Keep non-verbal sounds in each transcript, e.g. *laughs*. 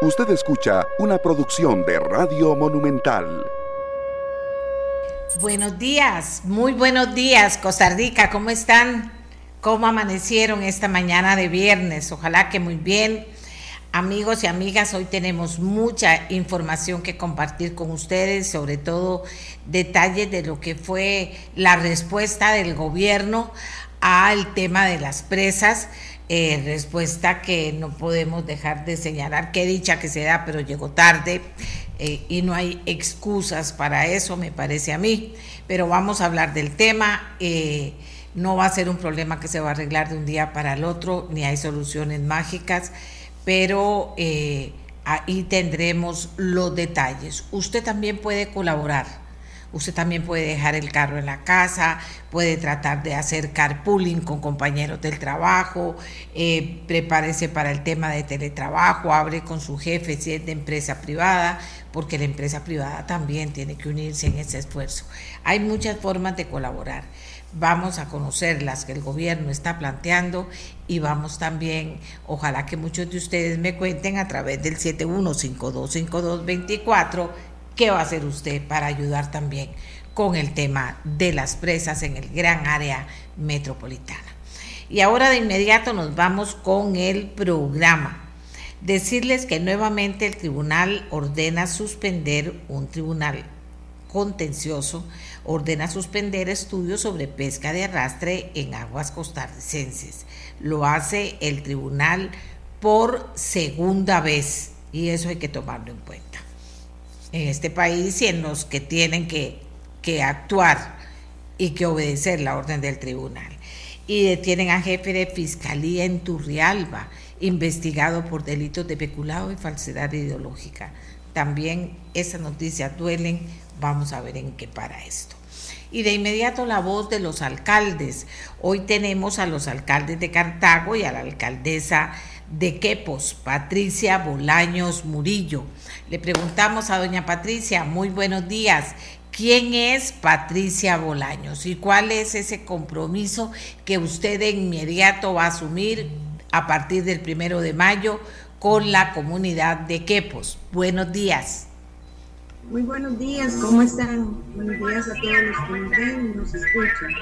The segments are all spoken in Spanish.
Usted escucha una producción de Radio Monumental. Buenos días, muy buenos días, Costa Rica, ¿cómo están? ¿Cómo amanecieron esta mañana de viernes? Ojalá que muy bien. Amigos y amigas, hoy tenemos mucha información que compartir con ustedes, sobre todo detalles de lo que fue la respuesta del gobierno al tema de las presas. Eh, respuesta que no podemos dejar de señalar, qué dicha que se da, pero llegó tarde eh, y no hay excusas para eso, me parece a mí. Pero vamos a hablar del tema. Eh, no va a ser un problema que se va a arreglar de un día para el otro, ni hay soluciones mágicas, pero ahí tendremos los detalles. Usted también puede colaborar Usted también puede dejar el carro en la casa, puede tratar de hacer carpooling con compañeros del trabajo, eh, prepárese para el tema de teletrabajo, hable con su jefe si es de empresa privada, porque la empresa privada también tiene que unirse en ese esfuerzo. Hay muchas formas de colaborar. Vamos a conocer las que el gobierno está planteando y vamos también, ojalá que muchos de ustedes me cuenten a través del 71525224 ¿Qué va a hacer usted para ayudar también con el tema de las presas en el gran área metropolitana? Y ahora de inmediato nos vamos con el programa. Decirles que nuevamente el tribunal ordena suspender un tribunal contencioso, ordena suspender estudios sobre pesca de arrastre en aguas costarricenses. Lo hace el tribunal por segunda vez y eso hay que tomarlo en cuenta en este país y en los que tienen que, actuar y que obedecer la orden del tribunal. Y detienen a jefe de fiscalía en Turrialba, investigado por delitos de peculado y falsedad ideológica. También esas noticias duelen, vamos a ver en qué para esto. Y de inmediato la voz de los alcaldes. Hoy tenemos a los alcaldes de Cartago y a la alcaldesa de Quepos, Patricia Bolaños Murillo. Le preguntamos a doña Patricia, muy buenos días, ¿quién es Patricia Bolaños y cuál es ese compromiso que usted de inmediato va a asumir a partir del primero de mayo con la comunidad de Quepos? Buenos días. Muy buenos días, ¿cómo están? Buenos días a todos los que nos ven y nos escuchan.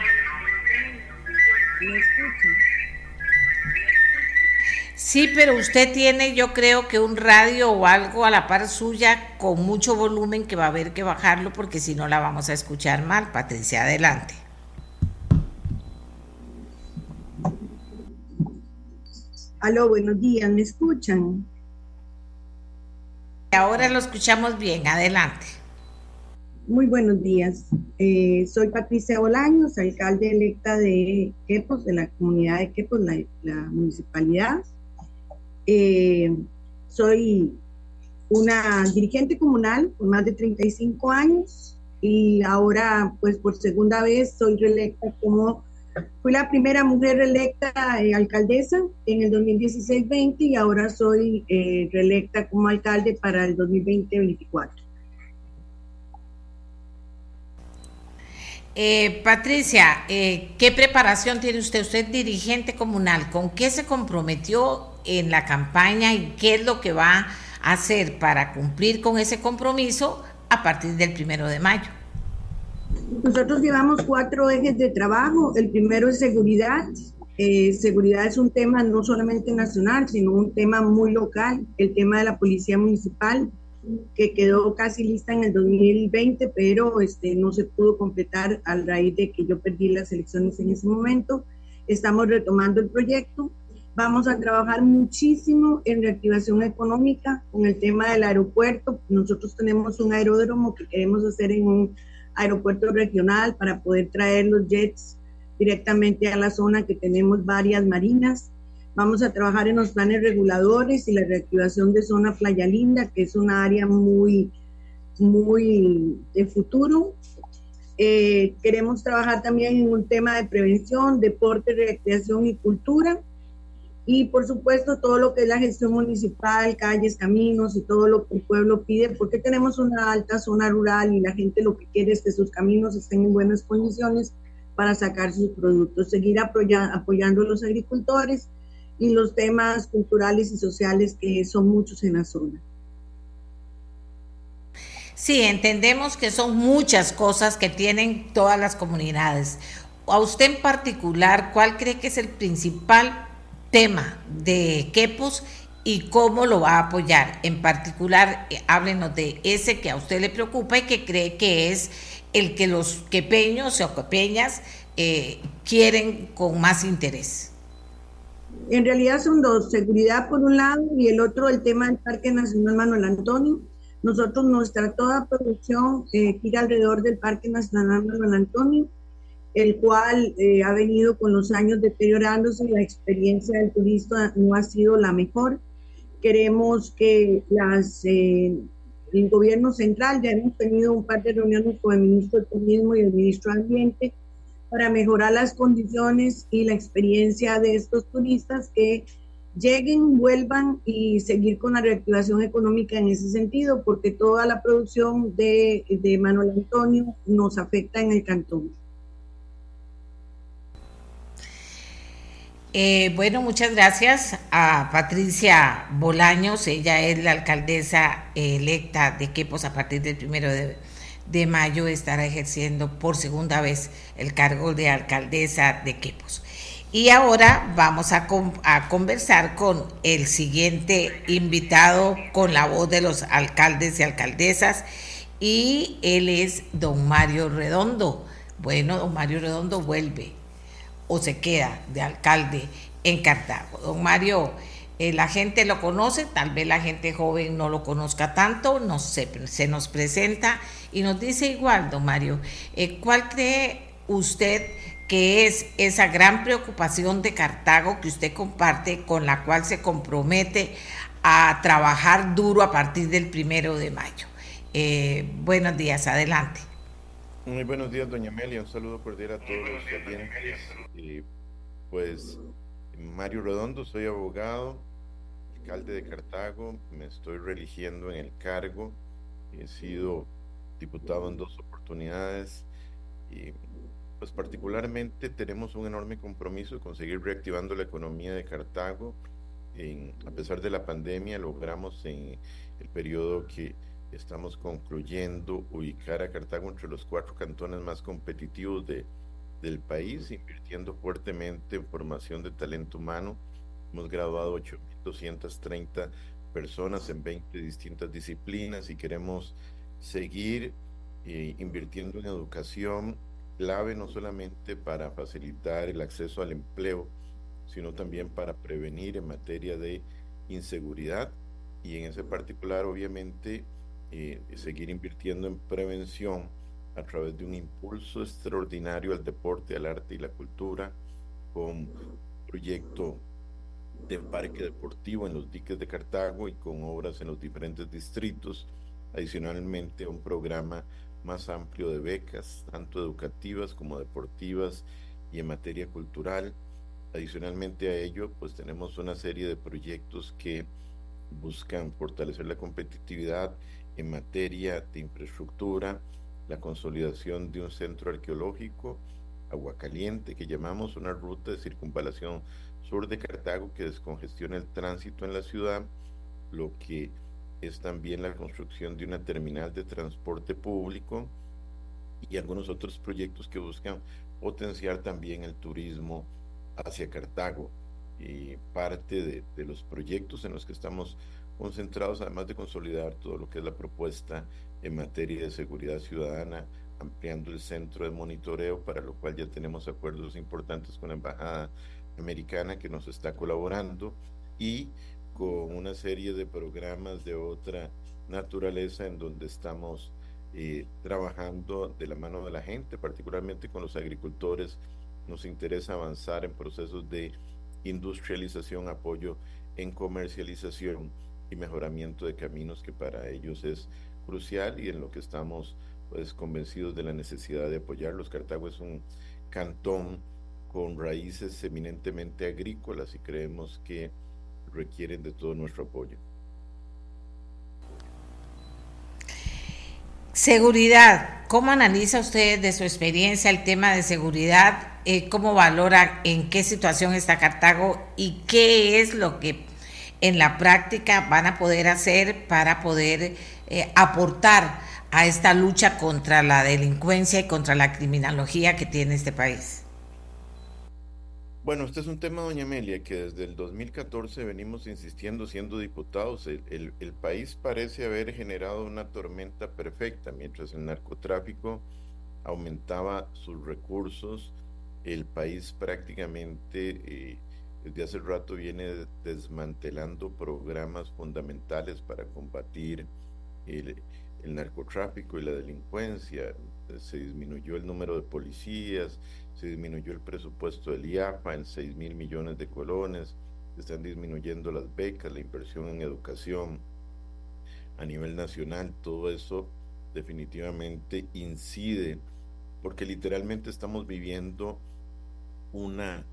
¿Me escuchan? Sí, pero usted tiene, yo creo que un radio o algo a la par suya con mucho volumen que va a haber que bajarlo porque si no la vamos a escuchar mal. Patricia, adelante. Aló, buenos días, ¿me escuchan? Ahora lo escuchamos bien, adelante. Muy buenos días. Eh, soy Patricia Bolaños, alcalde electa de Quepos, de la comunidad de Quepos, la, la municipalidad. Eh, soy una dirigente comunal por más de 35 años y ahora pues por segunda vez soy reelecta como, fui la primera mujer reelecta eh, alcaldesa en el 2016-20 y ahora soy eh, reelecta como alcalde para el 2020-24. Patricia, ¿qué preparación tiene usted? Usted dirigente comunal, ¿con qué se comprometió en la campaña y qué es lo que va a hacer para cumplir con ese compromiso a partir del primero de mayo. Nosotros llevamos cuatro ejes de trabajo. El primero es seguridad. Eh, seguridad es un tema no solamente nacional, sino un tema muy local, el tema de la policía municipal, que quedó casi lista en el 2020, pero este, no se pudo completar a raíz de que yo perdí las elecciones en ese momento. Estamos retomando el proyecto. Vamos a trabajar muchísimo en reactivación económica con el tema del aeropuerto. Nosotros tenemos un aeródromo que queremos hacer en un aeropuerto regional para poder traer los jets directamente a la zona que tenemos varias marinas. Vamos a trabajar en los planes reguladores y la reactivación de zona Playa Linda, que es una área muy, muy de futuro. Eh, queremos trabajar también en un tema de prevención, deporte, recreación y cultura y por supuesto todo lo que es la gestión municipal, calles, caminos y todo lo que el pueblo pide, porque tenemos una alta zona rural y la gente lo que quiere es que sus caminos estén en buenas condiciones para sacar sus productos, seguir apoyando a los agricultores y los temas culturales y sociales que son muchos en la zona. Sí, entendemos que son muchas cosas que tienen todas las comunidades. A usted en particular, ¿cuál cree que es el principal tema de Quepos y cómo lo va a apoyar? En particular, eh, háblenos de ese que a usted le preocupa y que cree que es el que los quepeños o quepeñas eh, quieren con más interés. En realidad son dos, seguridad por un lado y el otro el tema del Parque Nacional Manuel Antonio. Nosotros, nuestra toda producción eh, gira alrededor del Parque Nacional Manuel Antonio, el cual eh, ha venido con los años deteriorándose y la experiencia del turista no ha sido la mejor. Queremos que las, eh, el gobierno central, ya hemos tenido un par de reuniones con el ministro de Turismo y el ministro de Ambiente, para mejorar las condiciones y la experiencia de estos turistas que lleguen, vuelvan y seguir con la reactivación económica en ese sentido, porque toda la producción de, de Manuel Antonio nos afecta en el cantón. Eh, bueno, muchas gracias a Patricia Bolaños, ella es la alcaldesa electa de Quepos a partir del primero de mayo estará ejerciendo por segunda vez el cargo de alcaldesa de Quepos. Y ahora vamos a, conversar con el siguiente invitado con la voz de los alcaldes y alcaldesas y él es don Mario Redondo. Bueno, don Mario Redondo vuelve o se queda de alcalde en Cartago. Don Mario, eh, la gente lo conoce, tal vez la gente joven no lo conozca tanto, no se, nos presenta y nos dice igual, don Mario, eh, ¿cuál cree usted que es esa gran preocupación de Cartago que usted comparte, con la cual se compromete a trabajar duro a partir del primero de mayo? Eh, buenos días, adelante. Muy buenos días, doña Amelia. Un saludo cordial a todos los que vienen. pues Mario Redondo, soy abogado, alcalde de Cartago, me estoy reeligiendo en el cargo, he sido diputado en dos oportunidades y pues particularmente tenemos un enorme compromiso con seguir reactivando la economía de Cartago. a pesar de la pandemia logramos en el periodo que estamos concluyendo ubicar a Cartago entre los cuatro cantones más competitivos de, del país, invirtiendo fuertemente en formación de talento humano. Hemos graduado 8.230 personas en 20 distintas disciplinas y queremos seguir eh, invirtiendo en educación clave no solamente para facilitar el acceso al empleo, sino también para prevenir en materia de inseguridad y en ese particular obviamente eh, seguir invirtiendo en prevención a través de un impulso extraordinario al deporte, al arte y la cultura, con un proyecto de parque deportivo en los diques de Cartago y con obras en los diferentes distritos. Adicionalmente, un programa más amplio de becas, tanto educativas como deportivas y en materia cultural. Adicionalmente a ello, pues tenemos una serie de proyectos que buscan fortalecer la competitividad en materia de infraestructura, la consolidación de un centro arqueológico, Agua Caliente, que llamamos una ruta de circunvalación sur de Cartago que descongestiona el tránsito en la ciudad, lo que es también la construcción de una terminal de transporte público y algunos otros proyectos que buscan potenciar también el turismo hacia Cartago. Y parte de, de los proyectos en los que estamos concentrados, además de consolidar todo lo que es la propuesta en materia de seguridad ciudadana, ampliando el centro de monitoreo, para lo cual ya tenemos acuerdos importantes con la Embajada Americana que nos está colaborando y con una serie de programas de otra naturaleza en donde estamos eh, trabajando de la mano de la gente, particularmente con los agricultores. Nos interesa avanzar en procesos de industrialización, apoyo en comercialización y mejoramiento de caminos que para ellos es crucial y en lo que estamos pues convencidos de la necesidad de apoyarlos. Cartago es un cantón con raíces eminentemente agrícolas y creemos que requieren de todo nuestro apoyo. Seguridad, ¿cómo analiza usted de su experiencia el tema de seguridad? Eh, ¿Cómo valora en qué situación está Cartago y qué es lo que en la práctica van a poder hacer para poder eh, aportar a esta lucha contra la delincuencia y contra la criminología que tiene este país? Bueno, este es un tema, doña Amelia, que desde el 2014 venimos insistiendo siendo diputados. El, país parece haber generado una tormenta perfecta, mientras el narcotráfico aumentaba sus recursos, el país prácticamente eh, desde hace rato viene desmantelando programas fundamentales para combatir el, narcotráfico y la delincuencia. Se disminuyó el número de policías, se disminuyó el presupuesto del IAPA en 6 mil millones de colones, están disminuyendo las becas, la inversión en educación a nivel nacional, todo eso definitivamente incide, porque literalmente estamos viviendo una,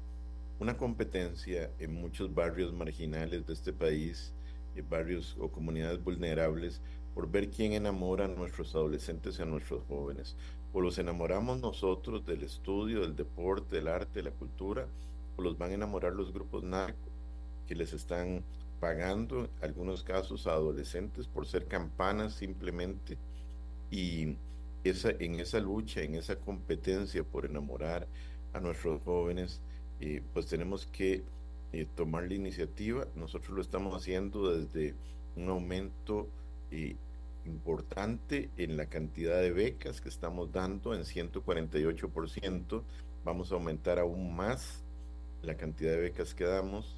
una competencia en muchos barrios marginales de este país, en barrios o comunidades vulnerables, por ver quién enamora a nuestros adolescentes y a nuestros jóvenes o los enamoramos nosotros del estudio, del deporte, del arte, de la cultura, o los van a enamorar los grupos narcos que les están pagando, algunos casos, a adolescentes por ser campanas simplemente. Y esa, en esa lucha, en esa competencia por enamorar a nuestros jóvenes, eh, pues tenemos que eh, tomar la iniciativa. Nosotros lo estamos haciendo desde un aumento eh, importante en la cantidad de becas que estamos dando en 148%. Vamos a aumentar aún más la cantidad de becas que damos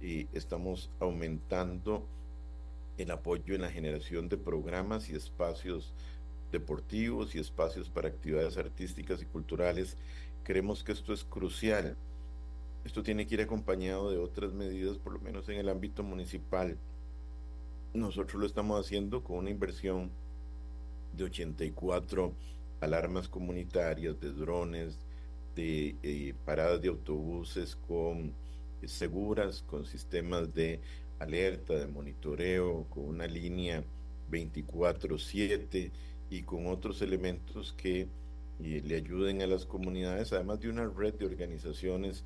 y estamos aumentando el apoyo en la generación de programas y espacios deportivos y espacios para actividades artísticas y culturales. Creemos que esto es crucial. Esto tiene que ir acompañado de otras medidas, por lo menos en el ámbito municipal. Nosotros lo estamos haciendo con una inversión de 84 alarmas comunitarias, de drones, de eh, paradas de autobuses con eh, seguras, con sistemas de alerta, de monitoreo, con una línea 24/7 y con otros elementos que eh, le ayuden a las comunidades, además de una red de organizaciones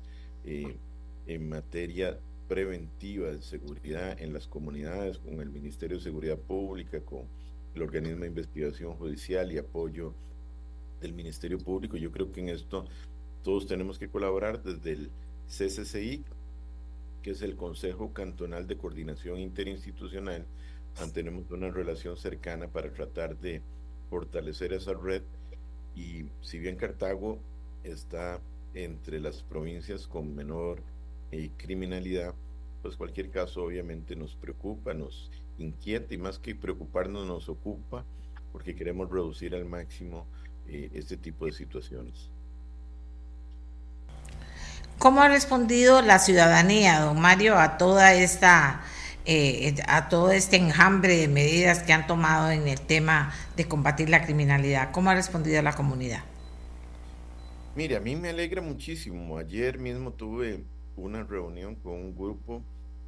en materia preventiva de seguridad en las comunidades, con el Ministerio de Seguridad Pública, con el organismo de investigación judicial y apoyo del Ministerio Público. Yo creo que en esto todos tenemos que colaborar desde el CCCI, que es el Consejo Cantonal de Coordinación Interinstitucional. Mantenemos una relación cercana para tratar de fortalecer esa red. Y si bien Cartago está entre las provincias con menor y criminalidad, pues cualquier caso obviamente nos preocupa, nos inquieta y más que preocuparnos nos ocupa porque queremos reducir al máximo eh, este tipo de situaciones. ¿Cómo ha respondido la ciudadanía, don Mario, a toda esta eh, a todo este enjambre de medidas que han tomado en el tema de combatir la criminalidad? ¿Cómo ha respondido la comunidad? Mire, a mí me alegra muchísimo. Ayer mismo tuve una reunión con un grupo.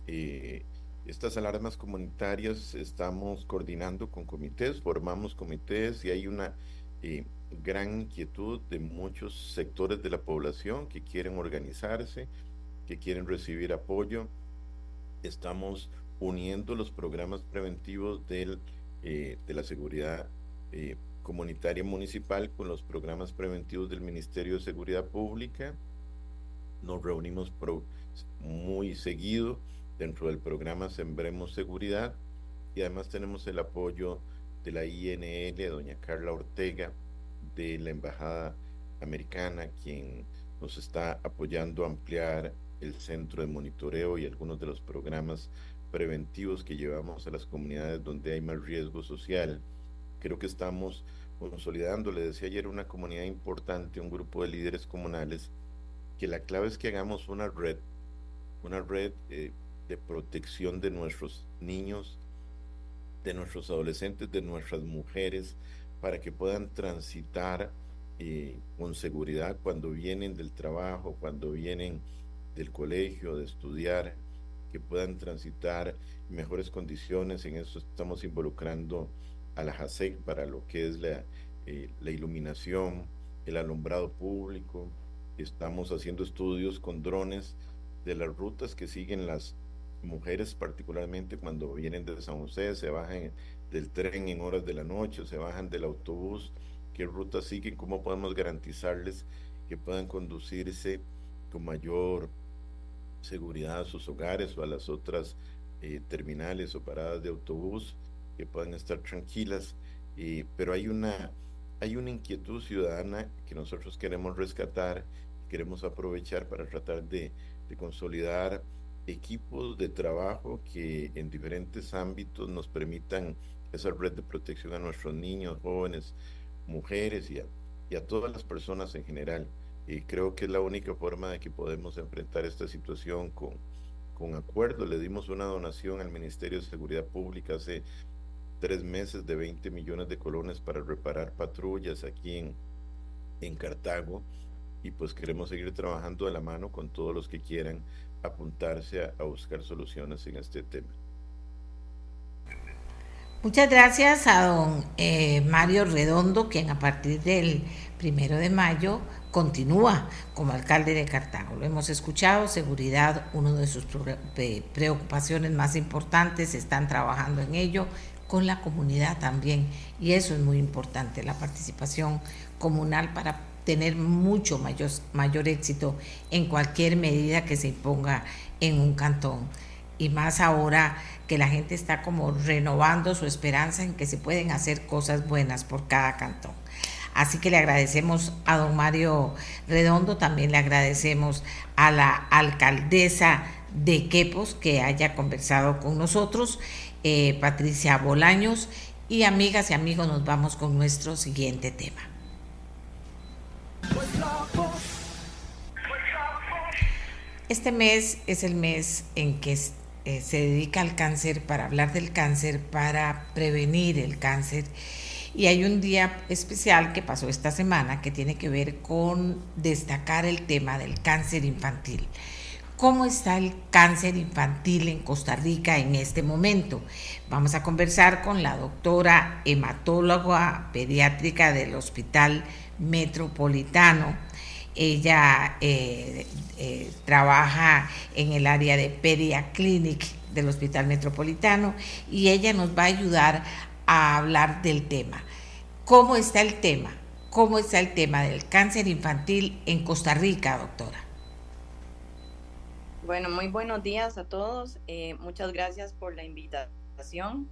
Eh, estas alarmas comunitarias estamos coordinando con comités, formamos comités y hay una eh, gran inquietud de muchos sectores de la población que quieren organizarse, que quieren recibir apoyo. Estamos uniendo los programas preventivos del, eh, de la seguridad comunitaria municipal con los programas preventivos del Ministerio de Seguridad Pública nos reunimos muy seguido dentro del programa Sembremos Seguridad y además tenemos el apoyo de la INL, doña Carla Ortega, de la Embajada Americana, quien nos está apoyando a ampliar el centro de monitoreo y algunos de los programas preventivos que llevamos a las comunidades donde hay más riesgo social. Creo que estamos consolidando, le decía ayer, una comunidad importante, un grupo de líderes comunales que la clave es que hagamos una red, una red eh, de protección de nuestros niños, de nuestros adolescentes, de nuestras mujeres, para que puedan transitar eh, con seguridad cuando vienen del trabajo, cuando vienen del colegio, de estudiar, que puedan transitar en mejores condiciones. En eso estamos involucrando a la JASEC para lo que es la, eh, la iluminación, el alumbrado público, Estamos haciendo estudios con drones de las rutas que siguen las mujeres particularmente cuando vienen de San José, se bajan del tren en horas de la noche, se bajan del autobús, qué ruta siguen, cómo podemos garantizarles que puedan conducirse con mayor seguridad a sus hogares o a las otras eh, terminales o paradas de autobús, que puedan estar tranquilas. pero hay una, hay una inquietud ciudadana que nosotros queremos rescatar, queremos aprovechar para tratar de, de consolidar equipos de trabajo que en diferentes ámbitos nos permitan esa red de protección a nuestros niños, jóvenes, mujeres y a, todas las personas en general. Y creo que es la única forma de que podemos enfrentar esta situación con, con acuerdo. Le dimos una donación al Ministerio de Seguridad Pública hace tres meses de 20 millones de colones para reparar patrullas aquí en, en Cartago y pues queremos seguir trabajando de la mano con todos los que quieran apuntarse a buscar soluciones en este tema. Muchas gracias a don eh, Mario Redondo, quien a partir del primero de mayo continúa como alcalde de Cartago. Lo hemos escuchado, seguridad, una de sus preocupaciones más importantes, están trabajando en ello con la comunidad también, y eso es muy importante, la participación comunal para tener mucho mayor, mayor éxito en cualquier medida que se imponga en un cantón y más ahora que la gente está como renovando su esperanza en que se pueden hacer cosas buenas por cada cantón. Así que le agradecemos a don Mario Redondo, también le agradecemos a la alcaldesa de Quepos que haya conversado con nosotros, eh, Patricia Bolaños, y amigas y amigos, nos vamos con nuestro siguiente tema. Este mes es el mes en que eh, se dedica al cáncer, para hablar del cáncer, para prevenir el cáncer. Y hay un día especial que pasó esta semana que tiene que ver con destacar el tema del cáncer infantil. ¿Cómo está el cáncer infantil en Costa Rica en este momento? Vamos a conversar con la doctora hematóloga pediátrica del Hospital Metropolitano, ella eh, eh, trabaja en el área de Pedia Clinic del Hospital Metropolitano y ella nos va a ayudar a hablar del tema. ¿Cómo está el tema? ¿Cómo está el tema del cáncer infantil en Costa Rica, doctora? Bueno, muy buenos días a todos. Eh, muchas gracias por la invitación.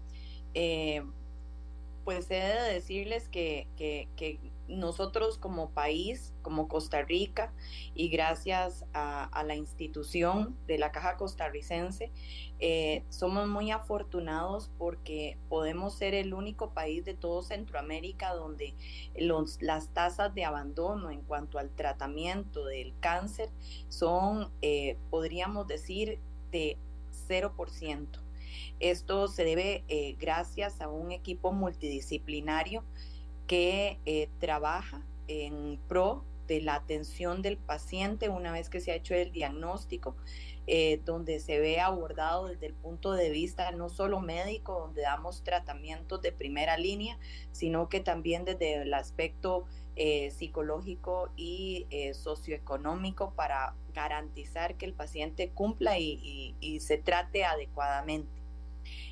Pues he de decirles que, que nosotros como país, como Costa Rica, y gracias a, la institución de la Caja Costarricense, eh, somos muy afortunados porque podemos ser el único país de todo Centroamérica donde las tasas de abandono en cuanto al tratamiento del cáncer son, eh, podríamos decir, de 0%. Esto se debe eh, gracias a un equipo multidisciplinario que eh, trabaja en pro de la atención del paciente una vez que se ha hecho el diagnóstico, eh, donde se ve abordado desde el punto de vista no solo médico, donde damos tratamientos de primera línea, sino que también desde el aspecto psicológico y socioeconómico para garantizar que el paciente cumpla y se trate adecuadamente.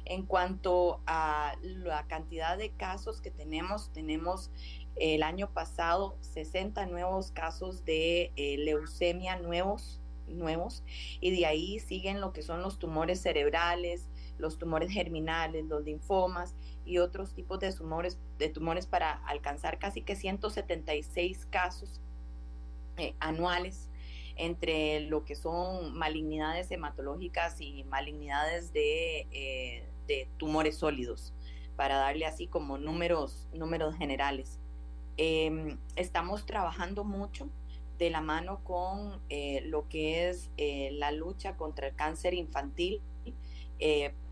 En cuanto a la cantidad de casos que tenemos, tenemos el año pasado 60 nuevos casos de eh, leucemia nuevos, nuevos, y de ahí siguen lo que son los tumores cerebrales, los tumores germinales, los linfomas y otros tipos de tumores, de tumores para alcanzar casi que 176 casos eh, anuales entre lo que son malignidades hematológicas y malignidades de, eh, de tumores sólidos, para darle así como números, números generales. Em, estamos trabajando mucho de la mano con eh, lo que es eh, la lucha contra el cáncer infantil,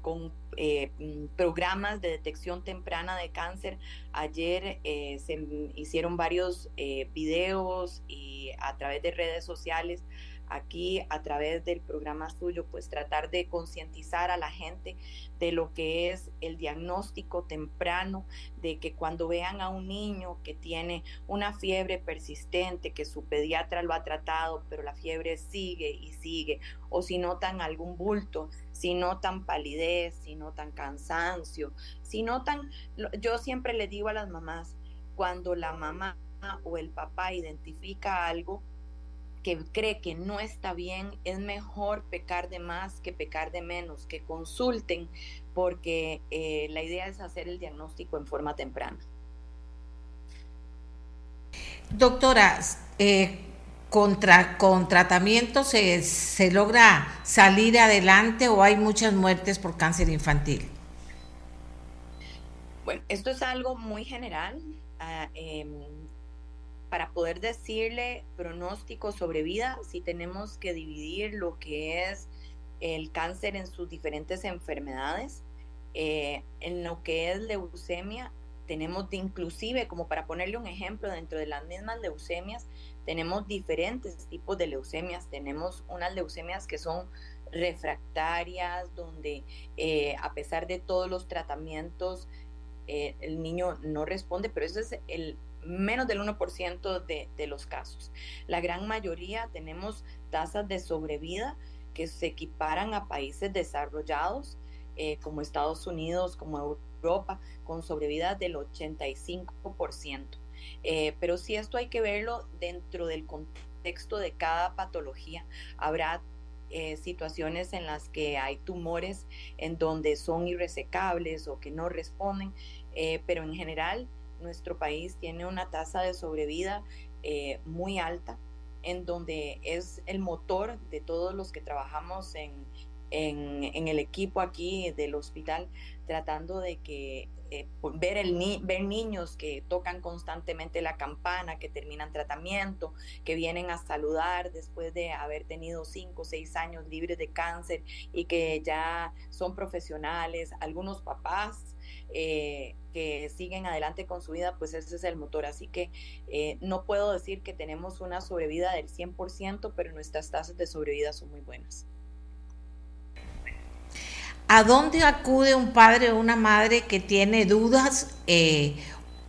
con mm, programas de detección temprana de cáncer. Ayer se hicieron varios videos y a través de redes sociales aquí a través del programa suyo, pues tratar de concientizar a la gente de lo que es el diagnóstico temprano, de que cuando vean a un niño que tiene una fiebre persistente, que su pediatra lo ha tratado, pero la fiebre sigue y sigue, o si notan algún bulto, si notan palidez, si notan cansancio, si notan, yo siempre le digo a las mamás, cuando la mamá o el papá identifica algo, que cree que no está bien, es mejor pecar de más que pecar de menos, que consulten, porque eh, la idea es hacer el diagnóstico en forma temprana. Doctora, eh, contra, ¿con tratamiento se, se, logra salir adelante o hay muchas muertes por cáncer infantil? Bueno, esto es algo muy general. Ah, em, para poder decirle pronóstico sobre vida, si tenemos que dividir lo que es el cáncer en sus diferentes enfermedades. Eh, en lo que es leucemia, tenemos de inclusive, como para ponerle un ejemplo, dentro de las mismas leucemias, tenemos diferentes tipos de leucemias. Tenemos unas leucemias que son refractarias, donde eh, a pesar de todos los tratamientos, eh, el niño no responde, pero ese es el menos del 1% de, de los casos. La gran mayoría tenemos tasas de sobrevida que se equiparan a países desarrollados eh, como Estados Unidos, como Europa, con sobrevida del 85%. Eh, pero si esto hay que verlo dentro del contexto de cada patología. Habrá eh, situaciones en las que hay tumores en donde son irresecables o que no responden, pero en general nuestro país tiene una tasa de sobrevida eh, muy alta, en donde es el motor de todos los que trabajamos en, en, el equipo aquí del hospital, tratando de que eh, ver, el ver niños que tocan constantemente la campana, que terminan tratamiento, que vienen a saludar después de haber tenido cinco o seis años libres de cáncer y que ya son profesionales, algunos papás eh, que siguen adelante con su vida, pues ese es el motor. Así que eh, no puedo decir que tenemos una sobrevida del 100%, pero nuestras tasas de sobrevida son muy buenas. ¿A dónde acude un padre o una madre que tiene dudas? Eh,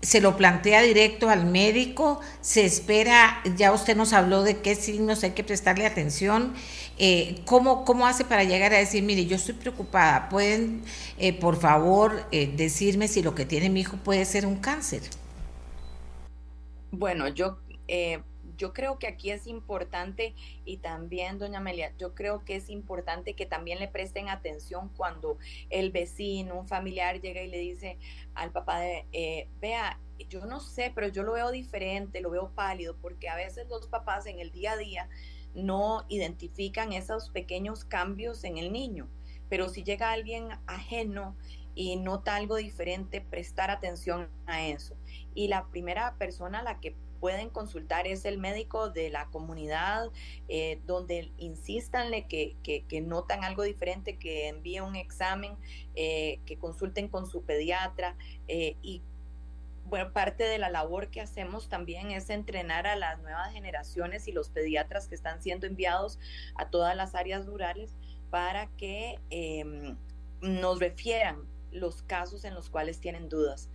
se lo plantea directo al médico, se espera, ya usted nos habló de qué signos hay que prestarle atención eh, ¿cómo, ¿cómo, hace para llegar a decir, mire, yo estoy preocupada, pueden, eh, por favor, eh, decirme si lo que tiene mi hijo puede ser un cáncer? Bueno, yo, yo creo que aquí es importante y también, doña Amelia, yo creo que es importante que también le presten atención cuando el vecino, un familiar llega y le dice al papá de, vea, yo no sé, pero yo lo veo diferente, lo veo pálido, porque a veces los papás en el día a día no identifican esos pequeños cambios en el niño. Pero si llega alguien ajeno y nota algo diferente, prestar atención a eso. Y la primera persona a la que pueden consultar es el médico de la comunidad, eh, donde insístanle que, que, notan algo diferente, que envíe un examen, eh, que consulten con su pediatra eh, y bueno, parte de la labor que hacemos también es entrenar a las nuevas generaciones y los pediatras que están siendo enviados a todas las áreas rurales para que em, nos refieran los casos en los cuales tienen dudas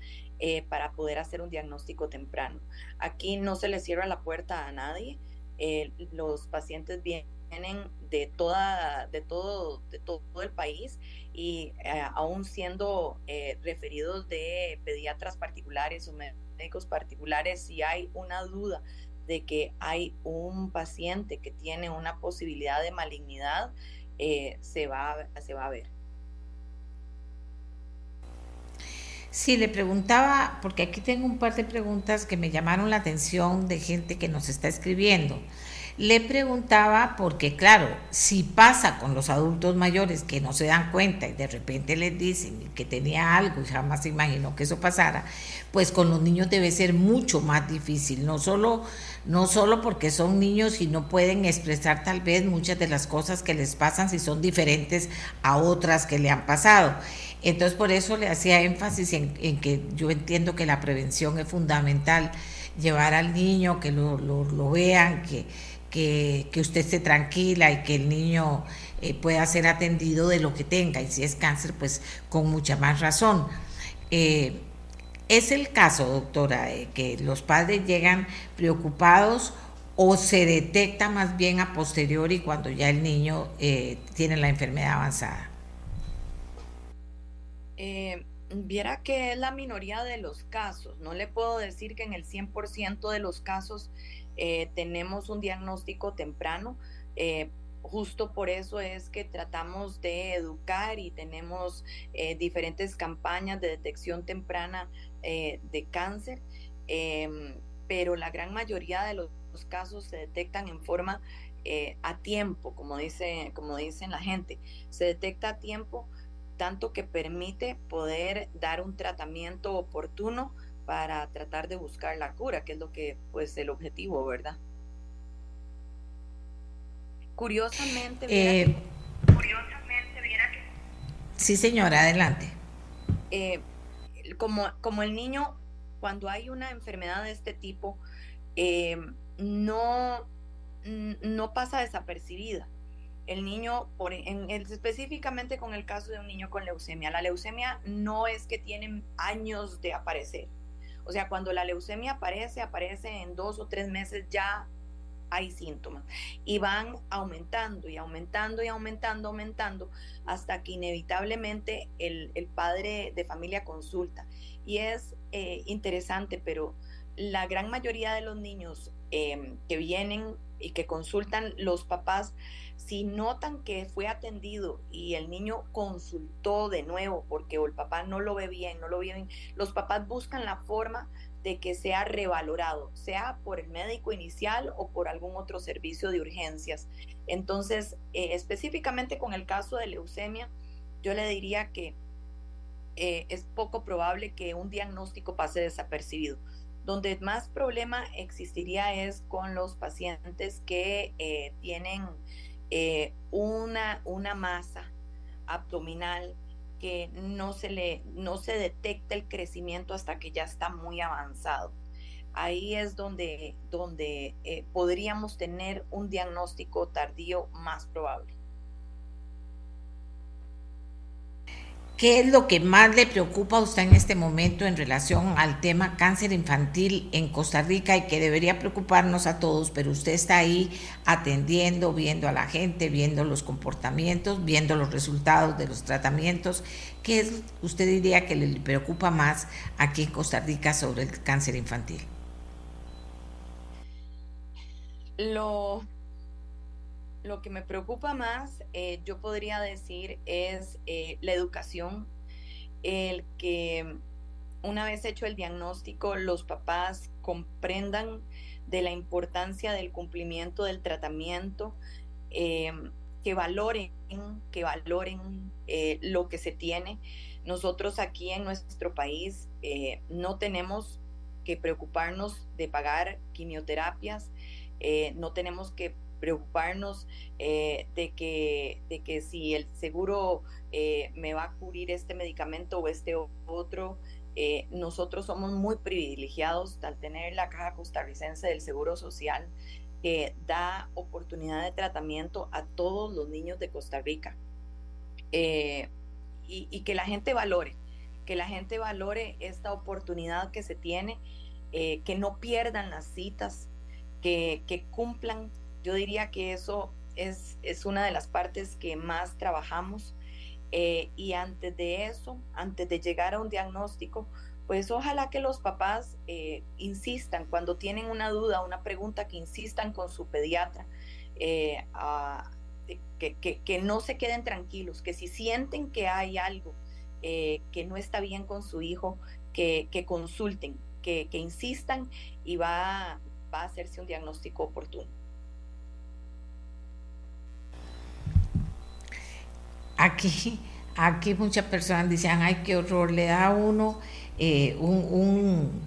eh, para poder hacer un diagnóstico temprano. Aquí no se le cierra la puerta a nadie. Eh, los pacientes vienen de toda, de todo, de todo el país y eh, aún siendo eh, referidos de pediatras particulares o médicos particulares, si hay una duda de que hay un paciente que tiene una posibilidad de malignidad, se, va, se va a ver. Sí, le preguntaba, porque aquí tengo un par de preguntas que me llamaron la atención de gente que nos está escribiendo. Le preguntaba porque, claro, si pasa con los adultos mayores que no se dan cuenta y de repente les dicen que tenía algo y jamás se imaginó que eso pasara, pues con los niños debe ser mucho más difícil, no solo, no solo porque son niños y no pueden expresar tal vez muchas de las cosas que les pasan si son diferentes a otras que le han pasado. Entonces por eso le hacía énfasis en, que yo entiendo que la prevención es fundamental, llevar al niño, que lo, lo vean, que que, usted esté tranquila y que el niño eh, pueda ser atendido de lo que tenga. Y si es cáncer, pues con mucha más razón. Eh, es el caso, doctora, que los padres llegan preocupados o se detecta más bien a posteriori cuando ya el niño eh, tiene la enfermedad avanzada? Eh, viera que es la minoría de los casos. No le puedo decir que en el 100% de los casos eh, tenemos un diagnóstico temprano. justo por eso es que tratamos de educar y tenemos diferentes campañas de detección temprana de cáncer, pero la gran mayoría de los casos se detectan en forma eh, a tiempo, como, dice, como dicen la gente. Se detecta a tiempo tanto que permite poder dar un tratamiento oportuno para tratar de buscar la cura, que es lo que, pues, el objetivo, ¿verdad? Curiosamente, eh, curiosamente, viera que... Sí, señora, adelante. Eh, como, como el niño, cuando hay una enfermedad de este tipo, eh, no, no pasa desapercibida. El niño, por, en, específicamente con el caso de un niño con leucemia, la leucemia no es que tienen años de aparecer. O sea, cuando la leucemia aparece, aparece en dos o tres meses ya hay síntomas y van aumentando y aumentando y aumentando, aumentando hasta que inevitablemente el, padre de familia consulta. Y es eh, interesante, pero la gran mayoría de los niños Em, que vienen y que consultan los papás, si notan que fue atendido y el niño consultó de nuevo porque el papá no lo ve bien, no lo ve los papás buscan la forma de que sea revalorado, sea por el médico inicial o por algún otro servicio de urgencias. Entonces, eh, específicamente con el caso de leucemia, yo le diría que eh, es poco probable que un diagnóstico pase desapercibido. Donde más problema existiría es con los pacientes que eh, tienen eh, una, una masa abdominal que no se, le, no se detecta el crecimiento hasta que ya está muy avanzado. Ahí es donde, donde eh, podríamos tener un diagnóstico tardío más probable. ¿Qué es lo que más le preocupa a usted en este momento en relación al tema cáncer infantil en Costa Rica y que debería preocuparnos a todos, pero usted está ahí atendiendo, viendo a la gente, viendo los comportamientos, viendo los resultados de los tratamientos? ¿Qué es, usted diría que le preocupa más aquí en Costa Rica sobre el cáncer infantil? Lo lo que me preocupa más, eh, yo podría decir, es eh, la educación, el que una vez hecho el diagnóstico, los papás comprendan de la importancia del cumplimiento del tratamiento, em, que valoren, que valoren eh, lo que se tiene. Nosotros aquí en nuestro país no tenemos que preocuparnos de pagar quimioterapias, no tenemos que preocuparnos eh, de, que, de que si el seguro eh, me va a cubrir este medicamento o este otro. Eh, nosotros somos muy privilegiados al tener la Caja Costarricense del Seguro Social que da oportunidad de tratamiento a todos los niños de Costa Rica. Y, que la gente valore, que la gente valore esta oportunidad que se tiene, que no pierdan las citas, que cumplan yo diría que eso es, una de las partes que más trabajamos. Eh, y antes de eso, antes de llegar a un diagnóstico, pues ojalá que los papás eh, insistan cuando tienen una duda, una pregunta, que insistan con su pediatra, eh, que, no se queden tranquilos, que si sienten que hay algo que no está bien con su hijo, que, consulten, que, insistan y va a hacerse un diagnóstico oportuno. Aquí, aquí muchas personas dicen, ay, qué horror, le da a uno eh, un,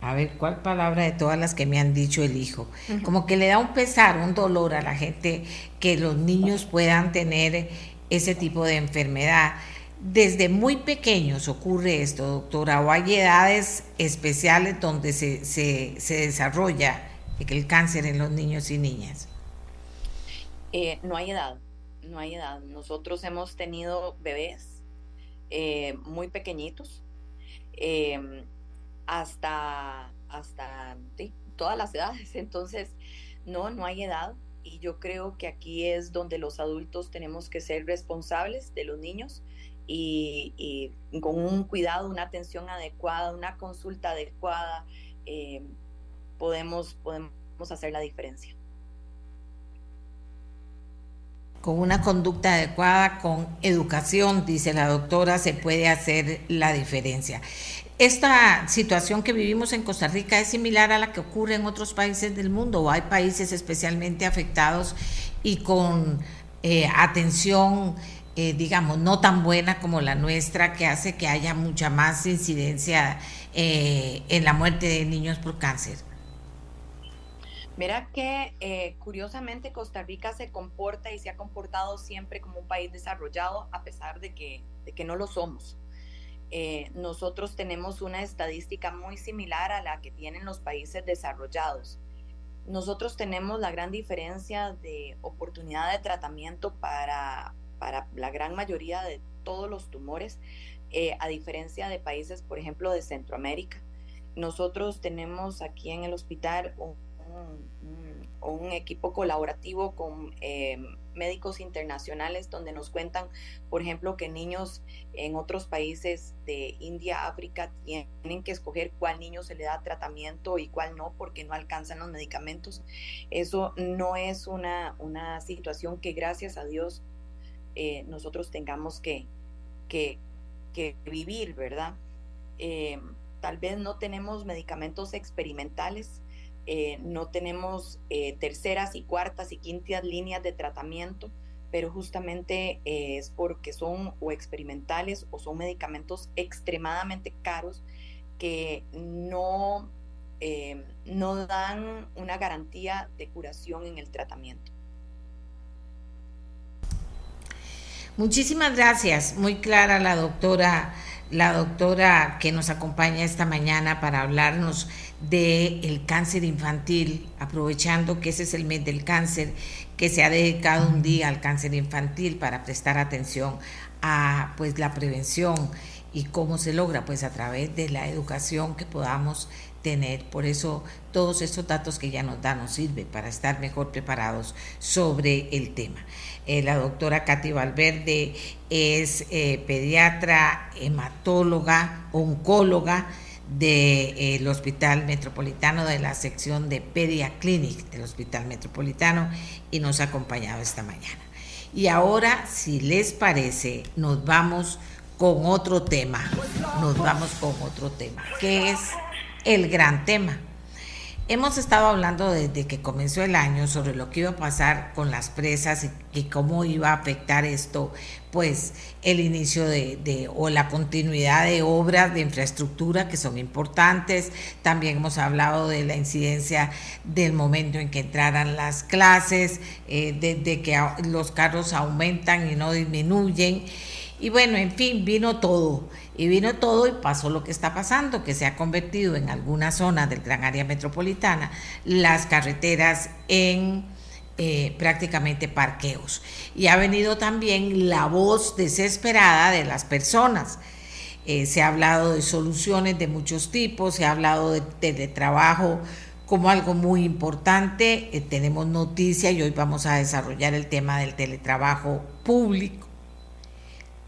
a ver, ¿cuál palabra de todas las que me han dicho el hijo? Como que le da un pesar, un dolor a la gente que los niños puedan tener ese tipo de enfermedad. Desde muy pequeños ocurre esto, doctora, o hay edades especiales donde se, se, se desarrolla el cáncer en los niños y niñas? Eh, no hay edad, no hay edad. Nosotros hemos tenido bebés eh, muy pequeñitos em, hasta, hasta todas las edades. *laughs* Entonces, no, no hay edad. Y yo creo que aquí es donde los adultos tenemos que ser responsables de los niños y, con un cuidado, una atención adecuada, una consulta adecuada, em, podemos, podemos hacer la diferencia con una conducta adecuada, con educación, dice la doctora, se puede hacer la diferencia. Esta situación que vivimos en Costa Rica es similar a la que ocurre en otros países del mundo, hay países especialmente afectados y con eh, atención, eh, digamos, no tan buena como la nuestra, que hace que haya mucha más incidencia eh, en la muerte de niños por cáncer. Mira que eh, curiosamente Costa Rica se comporta y se ha comportado siempre como un país desarrollado a pesar de que, de que no lo somos. Eh, nosotros tenemos una estadística muy similar a la que tienen los países desarrollados. Nosotros tenemos la gran diferencia de oportunidad de tratamiento para, para la gran mayoría de todos los tumores, eh, a diferencia de países, por ejemplo, de Centroamérica. Nosotros tenemos aquí en el hospital un un, equipo colaborativo con eh, médicos internacionales donde nos cuentan, por ejemplo, que niños en otros países de India, África, tienen que escoger cuál niño se le da tratamiento y cuál no, porque no alcanzan los medicamentos. Eso no es una, una situación que gracias a Dios eh, nosotros tengamos que, que, vivir, ¿verdad? Eh, tal vez no tenemos medicamentos experimentales, eh, no tenemos eh, terceras y cuartas y quintas líneas de tratamiento, pero justamente eh, es porque son o experimentales o son medicamentos extremadamente caros que no, no dan una garantía de curación en el tratamiento. Muchísimas gracias, muy clara la doctora, la doctora que nos acompaña esta mañana para hablarnos del cáncer infantil, aprovechando que ese es el mes del cáncer, que se ha dedicado un día al cáncer infantil para prestar atención a pues la prevención y cómo se logra pues a través de la educación que podamos tener. Por eso todos estos datos que ya nos dan nos sirve para estar mejor preparados sobre el tema. Eh, la doctora Katy Valverde es eh, pediatra, hematóloga, oncóloga, del Hospital Metropolitano, de la sección de Pedia Clinic del Hospital Metropolitano y nos ha acompañado esta mañana. Y ahora, si les parece, nos vamos con otro tema, nos vamos con otro tema, que es el gran tema Hemos estado hablando desde que comenzó el año sobre lo que iba a pasar con las presas y, cómo iba a afectar esto, pues el inicio de, o la continuidad de obras de infraestructura que son importantes. También hemos hablado de la incidencia del momento en que entraran las clases, eh, de que los carros aumentan y no disminuyen. Y bueno, en fin, vino todo. Y vino todo y pasó lo que está pasando, que se ha convertido en algunas zonas del gran área metropolitana las carreteras en eh, prácticamente parqueos. Y ha venido también la voz desesperada de las personas. Eh, se ha hablado de soluciones de muchos tipos, se ha hablado de teletrabajo como algo muy importante. Eh, tenemos noticia y hoy vamos a desarrollar el tema del teletrabajo público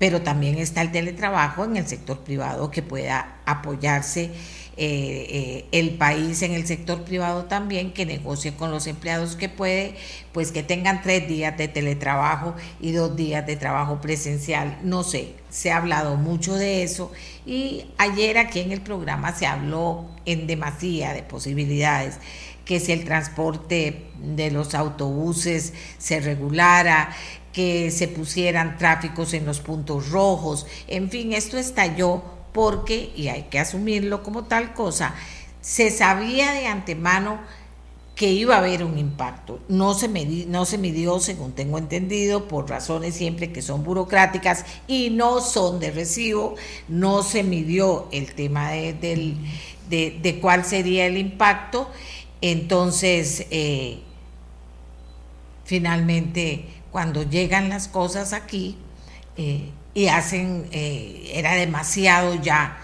pero también está el teletrabajo en el sector privado que pueda apoyarse eh, eh, el país en el sector privado también, que negocie con los empleados que puede, pues que tengan tres días de teletrabajo y dos días de trabajo presencial. No sé, se ha hablado mucho de eso y ayer aquí en el programa se habló en demasía de posibilidades que si el transporte de los autobuses se regulara, que se pusieran tráficos en los puntos rojos, en fin, esto estalló porque, y hay que asumirlo como tal cosa, se sabía de antemano que iba a haber un impacto. No se, midió, según tengo entendido, por razones siempre que son burocráticas y no son de recibo, no se midió el tema de, de cuál sería el impacto. Entonces, eh, finalmente, cuando llegan las cosas aquí eh, y hacen, eh, era demasiado ya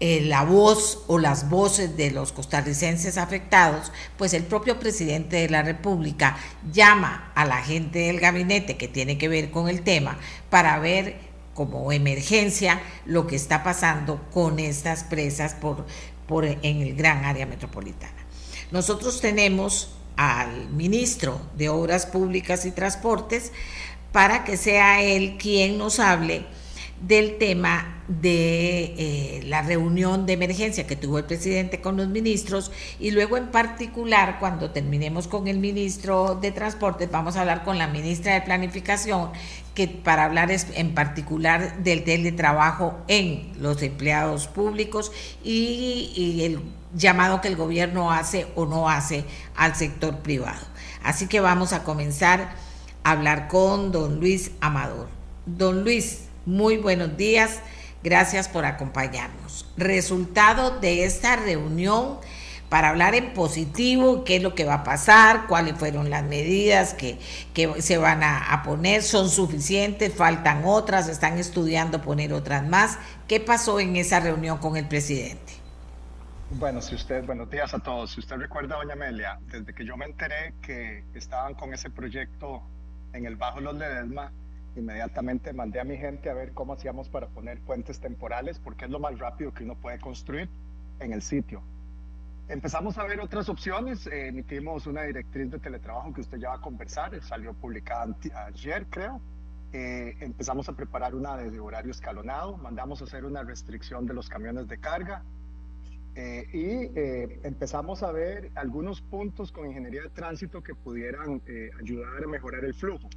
la voz o las voces de los costarricenses afectados, pues el propio presidente de la República llama a la gente del gabinete que tiene que ver con el tema para ver como emergencia lo que está pasando con estas presas por, por en el gran área metropolitana. Nosotros tenemos al ministro de Obras Públicas y Transportes para que sea él quien nos hable del tema de eh, la reunión de emergencia que tuvo el presidente con los ministros y luego en particular cuando terminemos con el ministro de Transportes vamos a hablar con la ministra de Planificación que para hablar en particular del teletrabajo en los empleados públicos y el llamado que el gobierno hace o no hace al sector privado. Así que vamos a comenzar a hablar con don Luis Amador. Don Luis, muy buenos días, gracias por acompañarnos. Resultado de esta reunión para hablar en positivo, qué es lo que va a pasar, cuáles fueron las medidas que, se van a, a, poner, son suficientes, faltan otras, están estudiando poner otras más. ¿Qué pasó en esa reunión con el presidente? Bueno, si usted, buenos días a todos. Si usted recuerda, doña Amelia, desde que yo me enteré que estaban con ese proyecto en el Bajo Los Ledesma, Inmediatamente mandé a mi gente a ver cómo hacíamos para poner puentes temporales, porque es lo más rápido que uno puede construir en el sitio. Empezamos a ver otras opciones, eh, emitimos una directriz de teletrabajo que usted ya va a conversar, salió publicada ayer creo. Eh, empezamos a preparar una de horario escalonado, mandamos a hacer una restricción de los camiones de carga, eh, y empezamos a ver algunos puntos con ingeniería de tránsito que pudieran ayudar a mejorar el flujo.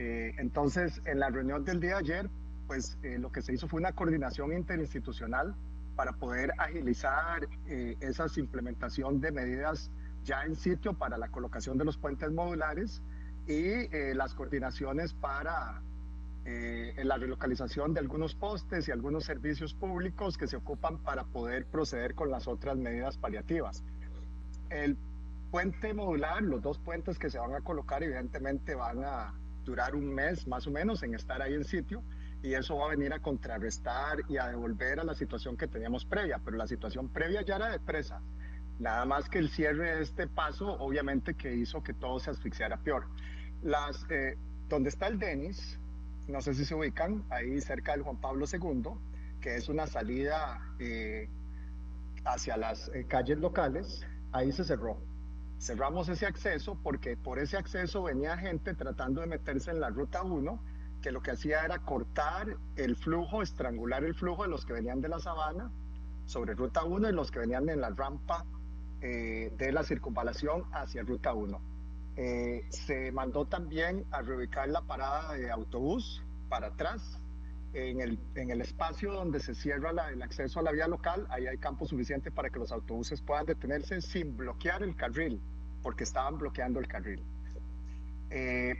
Eh, entonces, en la reunión del día de ayer, pues eh, lo que se hizo fue una coordinación interinstitucional para poder agilizar eh, esa implementación de medidas ya en sitio para la colocación de los puentes modulares y las coordinaciones para la relocalización de algunos postes y algunos servicios públicos que se ocupan para poder proceder con las otras medidas paliativas. El puente modular, los dos puentes que se van a colocar, evidentemente van a durar un mes más o menos en estar ahí en sitio y eso va a venir a contrarrestar y a devolver a la situación que teníamos previa, pero la situación previa ya era de presa. Nada más que el cierre de este paso, obviamente que hizo que todo se asfixiara peor. Las, eh, donde está el Denis, no sé si se ubican, ahí cerca del Juan Pablo II, que es una salida eh, hacia las eh, calles locales, ahí se cerró cerramos ese acceso porque por ese acceso venía gente tratando de meterse en la ruta 1, que lo que hacía era cortar el flujo, estrangular el flujo de los que venían de la sabana sobre ruta 1 y los que venían en la rampa eh, de la circunvalación hacia ruta 1. Eh, se mandó también a reubicar la parada de autobús para atrás en el, en el espacio donde se cierra el acceso a la vía local, ahí hay campo suficiente para que los autobuses puedan detenerse sin bloquear el carril, porque estaban bloqueando el carril. Eh,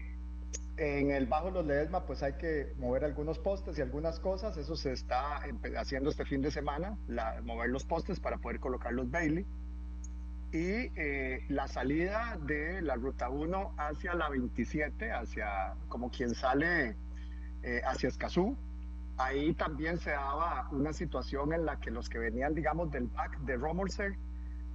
en el Bajo Los Ledesma, pues hay que mover algunos postes y algunas cosas. Eso se está haciendo este fin de semana, la, mover los postes para poder colocar los Bailey. Y eh, la salida de la ruta 1 hacia la 27, hacia como quien sale eh, hacia Escazú, ahí también se daba una situación en la que los que venían, digamos, del back de Romorser,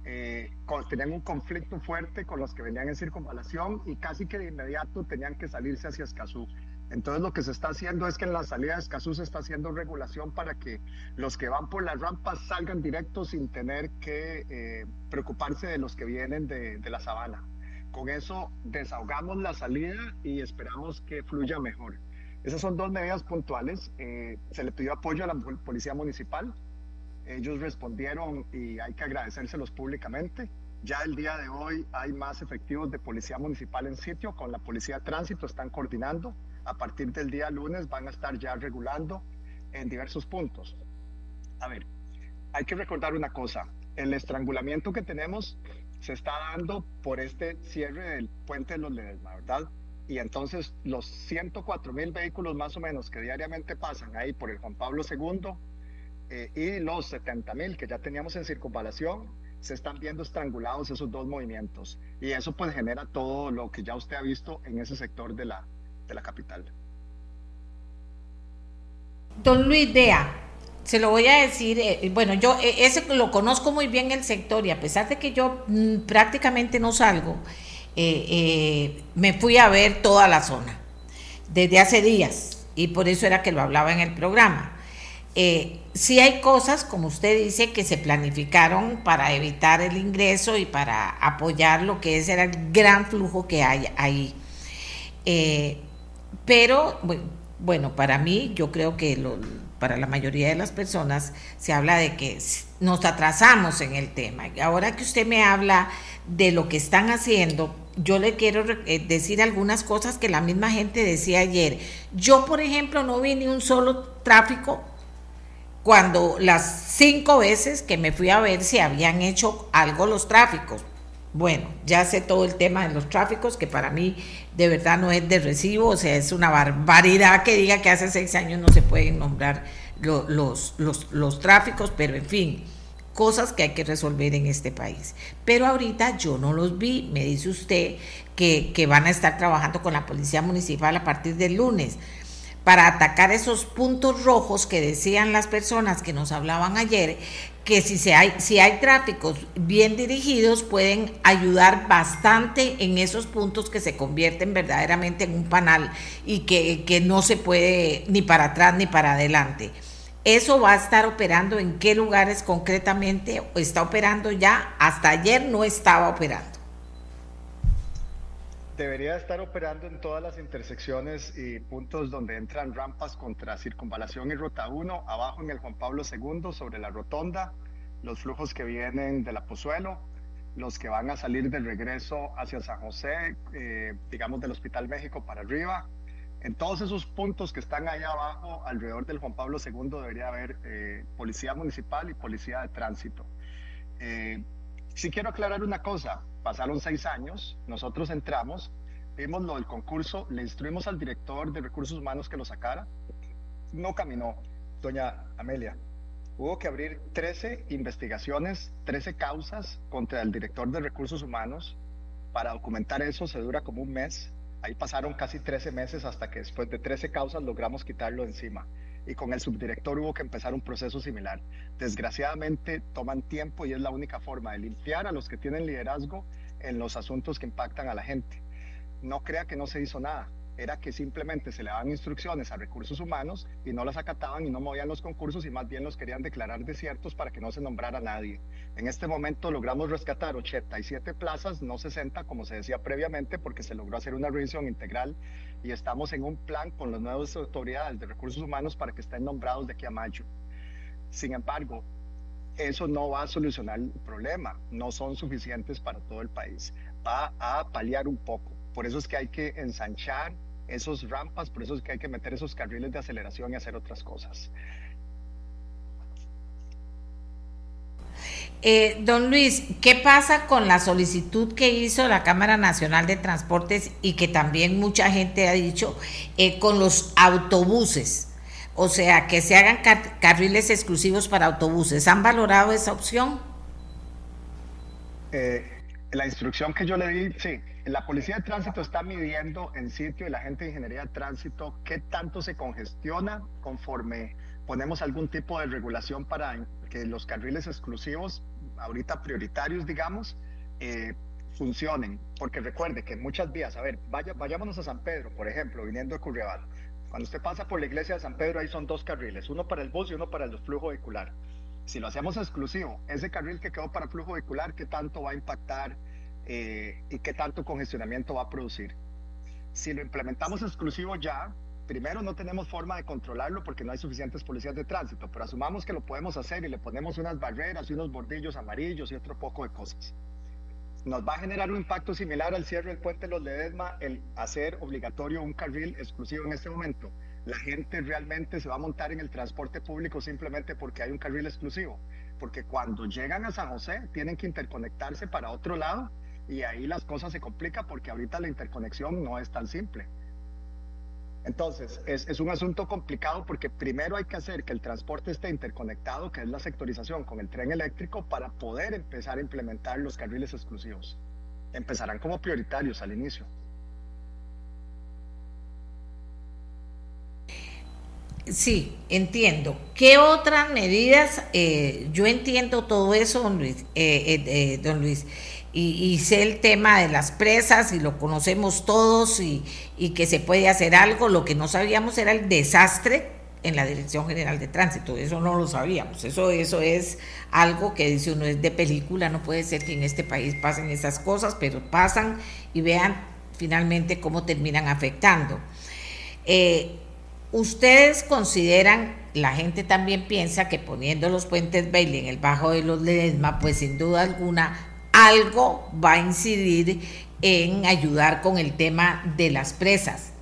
eh, tenían un conflicto fuerte con los que venían en circunvalación y casi que de inmediato tenían que salirse hacia Escazú. Entonces lo que se está haciendo es que en la salida de Escazú se está haciendo regulación para que los que van por las rampas salgan directos sin tener que eh, preocuparse de los que vienen de, de la sabana. Con eso desahogamos la salida y esperamos que fluya mejor. Esas son dos medidas puntuales. Eh, se le pidió apoyo a la Policía Municipal. Ellos respondieron y hay que agradecérselos públicamente. Ya el día de hoy hay más efectivos de Policía Municipal en sitio, con la Policía de Tránsito están coordinando. A partir del día lunes van a estar ya regulando en diversos puntos. A ver, hay que recordar una cosa. El estrangulamiento que tenemos se está dando por este cierre del puente de los Ledesma, ¿verdad? y entonces los 104 mil vehículos más o menos que diariamente pasan ahí por el Juan Pablo II eh, y los 70 mil que ya teníamos en circunvalación se están viendo estrangulados esos dos movimientos. Y eso pues genera todo lo que ya usted ha visto en ese sector de la, de la capital. Don Luis, vea, se lo voy a decir, eh, bueno, yo eh, ese lo conozco muy bien el sector y a pesar de que yo mm, prácticamente no salgo, eh, me fui a ver toda la zona desde hace días y por eso era que lo hablaba en el programa. sí hay cosas, como usted dice, que se planificaron para evitar el ingreso y para apoyar lo que es el gran flujo que hay ahí. Pero, bueno, para mí, yo creo que para la mayoría de las personas se habla de que nos atrasamos en el tema. Ahora que usted me habla de lo que están haciendo, yo le quiero eh, decir algunas cosas que la misma gente decía ayer. Yo, por ejemplo, no vi ni un solo tráfico cuando las cinco veces que me fui a ver si habían hecho algo los tráficos. Bueno, ya sé todo el tema de los tráficos, que para mí de verdad no es de recibo, o sea, es una barbaridad que diga que hace seis años no se pueden nombrar los, los, tráficos, pero en fin, cosas que hay que resolver en este país. Pero ahorita yo no los vi, me dice usted que, que van a estar trabajando con la Policía Municipal a partir del lunes para atacar esos puntos rojos que decían las personas que nos hablaban ayer, que si, se hay, si hay tráficos bien dirigidos pueden ayudar bastante en esos puntos que se convierten verdaderamente en un panal y que, que no se puede ni para atrás ni para adelante. ¿Eso va a estar operando en qué lugares concretamente? ¿Está operando ya? Hasta ayer no estaba operando debería estar operando en todas las intersecciones y puntos donde entran rampas contra circunvalación y ruta 1, abajo en el Juan Pablo II, sobre la rotonda, los flujos que vienen de la Pozuelo, los que van a salir del regreso hacia San José, eh, digamos del Hospital México para arriba. En todos esos puntos que están ahí abajo, alrededor del Juan Pablo II, debería haber eh, policía municipal y policía de tránsito. Eh, Sí quiero aclarar una cosa, pasaron seis años, nosotros entramos, vimos lo del concurso, le instruimos al director de recursos humanos que lo sacara, no caminó, doña Amelia. Hubo que abrir 13 investigaciones, 13 causas contra el director de recursos humanos. Para documentar eso se dura como un mes. Ahí pasaron casi 13 meses hasta que después de 13 causas logramos quitarlo encima y con el subdirector hubo que empezar un proceso similar. Desgraciadamente toman tiempo y es la única forma de limpiar a los que tienen liderazgo en los asuntos que impactan a la gente. No crea que no se hizo nada era que simplemente se le daban instrucciones a recursos humanos y no las acataban y no movían los concursos y más bien los querían declarar desiertos para que no se nombrara nadie. En este momento logramos rescatar 87 plazas, no 60 como se decía previamente, porque se logró hacer una revisión integral y estamos en un plan con las nuevas autoridades de recursos humanos para que estén nombrados de aquí a mayo. Sin embargo, eso no va a solucionar el problema, no son suficientes para todo el país, va a paliar un poco. Por eso es que hay que ensanchar esos rampas, por eso es que hay que meter esos carriles de aceleración y hacer otras cosas. Eh, don Luis, ¿qué pasa con la solicitud que hizo la Cámara Nacional de Transportes y que también mucha gente ha dicho eh, con los autobuses? O sea, que se hagan carriles exclusivos para autobuses. ¿Han valorado esa opción? Eh, la instrucción que yo le di, sí, la policía de tránsito está midiendo en sitio y la gente de ingeniería de tránsito qué tanto se congestiona conforme ponemos algún tipo de regulación para que los carriles exclusivos, ahorita prioritarios, digamos, eh, funcionen. Porque recuerde que muchas vías, a ver, vaya, vayámonos a San Pedro, por ejemplo, viniendo de Curriabat. Cuando usted pasa por la iglesia de San Pedro, ahí son dos carriles, uno para el bus y uno para el flujo vehicular. Si lo hacemos exclusivo, ese carril que quedó para flujo vehicular, ¿qué tanto va a impactar eh, y qué tanto congestionamiento va a producir? Si lo implementamos exclusivo ya, primero no tenemos forma de controlarlo porque no hay suficientes policías de tránsito, pero asumamos que lo podemos hacer y le ponemos unas barreras y unos bordillos amarillos y otro poco de cosas. Nos va a generar un impacto similar al cierre del puente Los Ledesma el hacer obligatorio un carril exclusivo en este momento la gente realmente se va a montar en el transporte público simplemente porque hay un carril exclusivo. Porque cuando llegan a San José tienen que interconectarse para otro lado y ahí las cosas se complican porque ahorita la interconexión no es tan simple. Entonces, es, es, un asunto complicado porque primero hay que hacer que el transporte esté interconectado, que es la sectorización con el tren eléctrico, para poder empezar a implementar los carriles exclusivos. Empezarán como prioritarios al inicio. Sí, entiendo. ¿Qué otras medidas? Eh, yo entiendo todo eso, don Luis. Eh, eh, don Luis y, sé el tema de las presas y lo conocemos todos y, que se puede hacer algo. Lo que no sabíamos era el desastre en la Dirección General de Tránsito. Eso no lo sabíamos. Eso, eso es algo que dice uno es de película. No puede ser que en este país pasen esas cosas, pero pasan y vean finalmente cómo terminan afectando. Eh, Ustedes consideran, la gente también piensa que poniendo los puentes Bailey en el bajo de los Ledesma, pues sin duda alguna algo va a incidir en ayudar con el tema de las presas.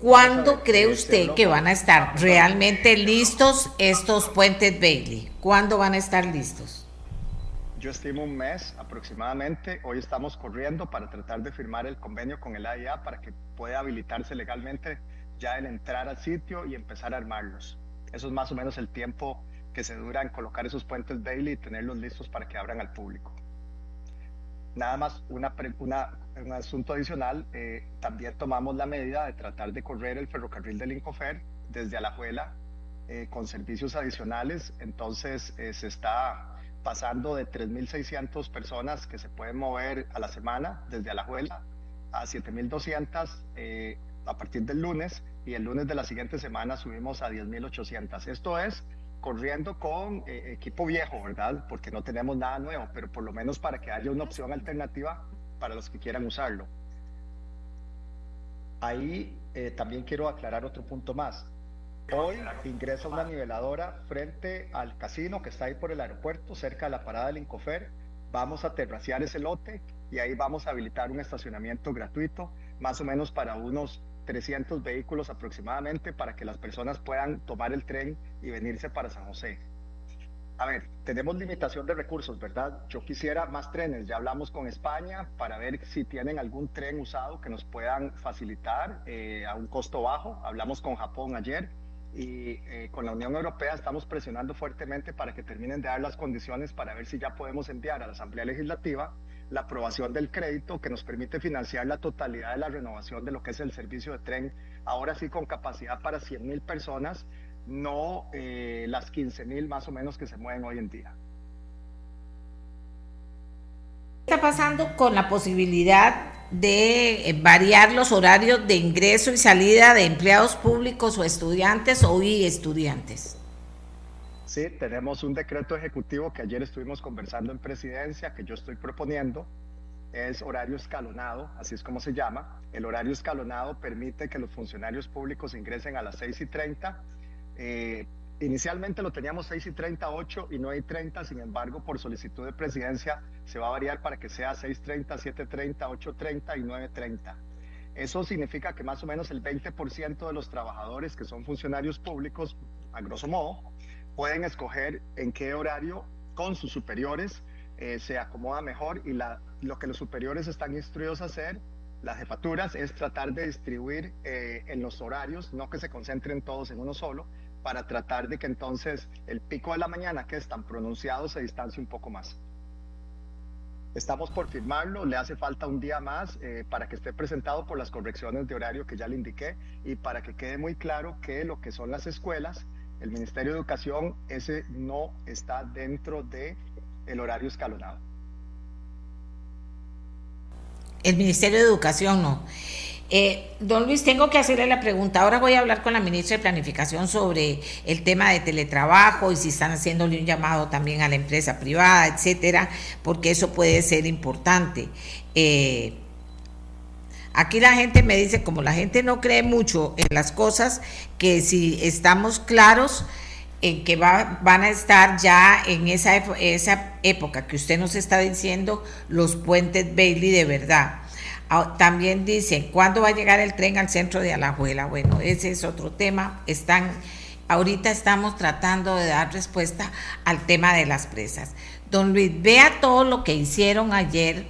¿Cuándo cree usted que van a estar realmente listos estos puentes Bailey? ¿Cuándo van a estar listos? Yo estimo un mes aproximadamente. Hoy estamos corriendo para tratar de firmar el convenio con el AIA para que pueda habilitarse legalmente ya el entrar al sitio y empezar a armarlos. Eso es más o menos el tiempo que se dura en colocar esos puentes Bailey y tenerlos listos para que abran al público. Nada más una, un asunto adicional, eh, también tomamos la medida de tratar de correr el ferrocarril del Incofer desde Alajuela eh, con servicios adicionales, entonces eh, se está pasando de 3.600 personas que se pueden mover a la semana desde Alajuela a 7.200 eh, a partir del lunes y el lunes de la siguiente semana subimos a 10.800. Esto es corriendo con eh, equipo viejo, ¿verdad? Porque no tenemos nada nuevo, pero por lo menos para que haya una opción alternativa para los que quieran usarlo. Ahí eh, también quiero aclarar otro punto más. Hoy ingresa una niveladora frente al casino que está ahí por el aeropuerto, cerca de la parada del Incofer. Vamos a terraciar ese lote y ahí vamos a habilitar un estacionamiento gratuito, más o menos para unos 300 vehículos aproximadamente para que las personas puedan tomar el tren y venirse para San José. A ver, tenemos limitación de recursos, ¿verdad? Yo quisiera más trenes. Ya hablamos con España para ver si tienen algún tren usado que nos puedan facilitar eh, a un costo bajo. Hablamos con Japón ayer y eh, con la Unión Europea estamos presionando fuertemente para que terminen de dar las condiciones para ver si ya podemos enviar a la Asamblea Legislativa la aprobación del crédito que nos permite financiar la totalidad de la renovación de lo que es el servicio de tren, ahora sí con capacidad para 100 mil personas, no eh, las 15 mil más o menos que se mueven hoy en día. ¿Qué está pasando con la posibilidad de eh, variar los horarios de ingreso y salida de empleados públicos o estudiantes o y estudiantes? Sí, tenemos un decreto ejecutivo que ayer estuvimos conversando en presidencia, que yo estoy proponiendo. Es horario escalonado, así es como se llama. El horario escalonado permite que los funcionarios públicos ingresen a las 6 y 30. Eh, inicialmente lo teníamos 6 y 30, 8 y 9 y 30, sin embargo, por solicitud de presidencia se va a variar para que sea 6.30, 7.30, 8.30 y 9.30. Eso significa que más o menos el 20% de los trabajadores que son funcionarios públicos, a grosso modo, pueden escoger en qué horario con sus superiores eh, se acomoda mejor y lo que los superiores están instruidos a hacer, las jefaturas, es tratar de distribuir eh, en los horarios, no que se concentren todos en uno solo, para tratar de que entonces el pico de la mañana, que es tan pronunciado, se distancie un poco más. Estamos por firmarlo, le hace falta un día más eh, para que esté presentado por las correcciones de horario que ya le indiqué y para que quede muy claro que lo que son las escuelas el Ministerio de Educación, ese no está dentro de horario escalonado. El Ministerio de Educación no. Eh, don Luis, tengo que hacerle la pregunta. Ahora voy a hablar con la ministra de Planificación sobre el tema de teletrabajo y si están haciéndole un llamado también a la empresa privada, etcétera, porque eso puede ser importante. Eh, Aquí la gente me dice, como la gente no cree mucho en las cosas, que si estamos claros en que va, van a estar ya en esa, esa época que usted nos está diciendo, los puentes Bailey de verdad. Ah, también dicen, ¿cuándo va a llegar el tren al centro de Alajuela? Bueno, ese es otro tema. Están, ahorita estamos tratando de dar respuesta al tema de las presas. Don Luis, vea todo lo que hicieron ayer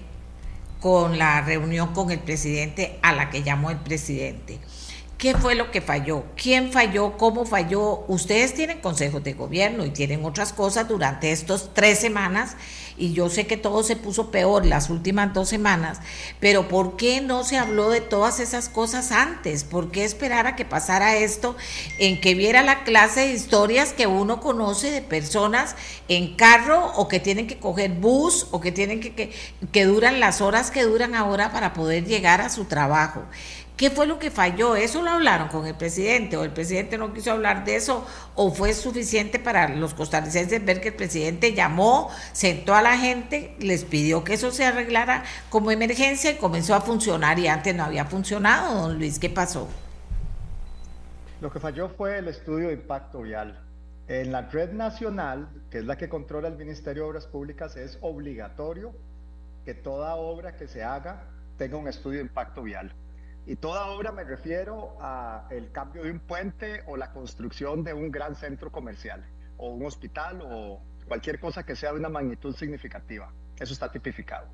con la reunión con el presidente a la que llamó el presidente. ¿Qué fue lo que falló? ¿Quién falló? ¿Cómo falló? Ustedes tienen consejos de gobierno y tienen otras cosas durante estas tres semanas y yo sé que todo se puso peor las últimas dos semanas, pero ¿por qué no se habló de todas esas cosas antes? ¿Por qué esperar a que pasara esto en que viera la clase de historias que uno conoce de personas en carro o que tienen que coger bus o que tienen que, que, que duran las horas que duran ahora para poder llegar a su trabajo? ¿Qué fue lo que falló? ¿Eso lo hablaron con el presidente o el presidente no quiso hablar de eso o fue suficiente para los costarricenses ver que el presidente llamó, sentó a la gente, les pidió que eso se arreglara como emergencia y comenzó a funcionar y antes no había funcionado, don Luis? ¿Qué pasó? Lo que falló fue el estudio de impacto vial. En la red nacional, que es la que controla el Ministerio de Obras Públicas, es obligatorio que toda obra que se haga tenga un estudio de impacto vial. Y toda obra me refiero a el cambio de un puente o la construcción de un gran centro comercial o un hospital o cualquier cosa que sea de una magnitud significativa. Eso está tipificado.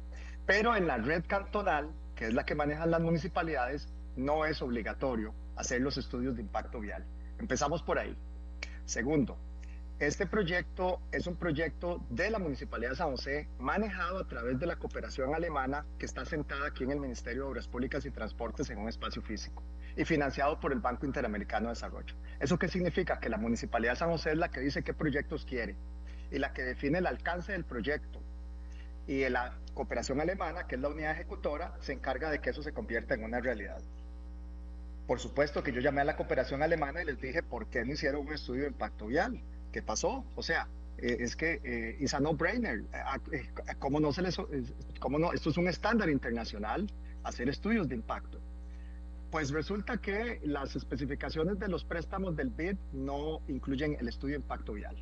Pero en la red cantonal, que es la que manejan las municipalidades, no es obligatorio hacer los estudios de impacto vial. Empezamos por ahí. Segundo, este proyecto es un proyecto de la Municipalidad de San José, manejado a través de la cooperación alemana que está sentada aquí en el Ministerio de Obras Públicas y Transportes en un espacio físico y financiado por el Banco Interamericano de Desarrollo. ¿Eso qué significa? Que la Municipalidad de San José es la que dice qué proyectos quiere y la que define el alcance del proyecto. Y la cooperación alemana, que es la unidad ejecutora, se encarga de que eso se convierta en una realidad. Por supuesto que yo llamé a la cooperación alemana y les dije por qué no hicieron un estudio de impacto vial ¿Qué pasó? O sea, eh, es que eh, es a no-brainer. Eh, ¿Cómo no se les, cómo no? Esto es un estándar internacional, hacer estudios de impacto. Pues resulta que las especificaciones de los préstamos del BID no incluyen el estudio de impacto vial.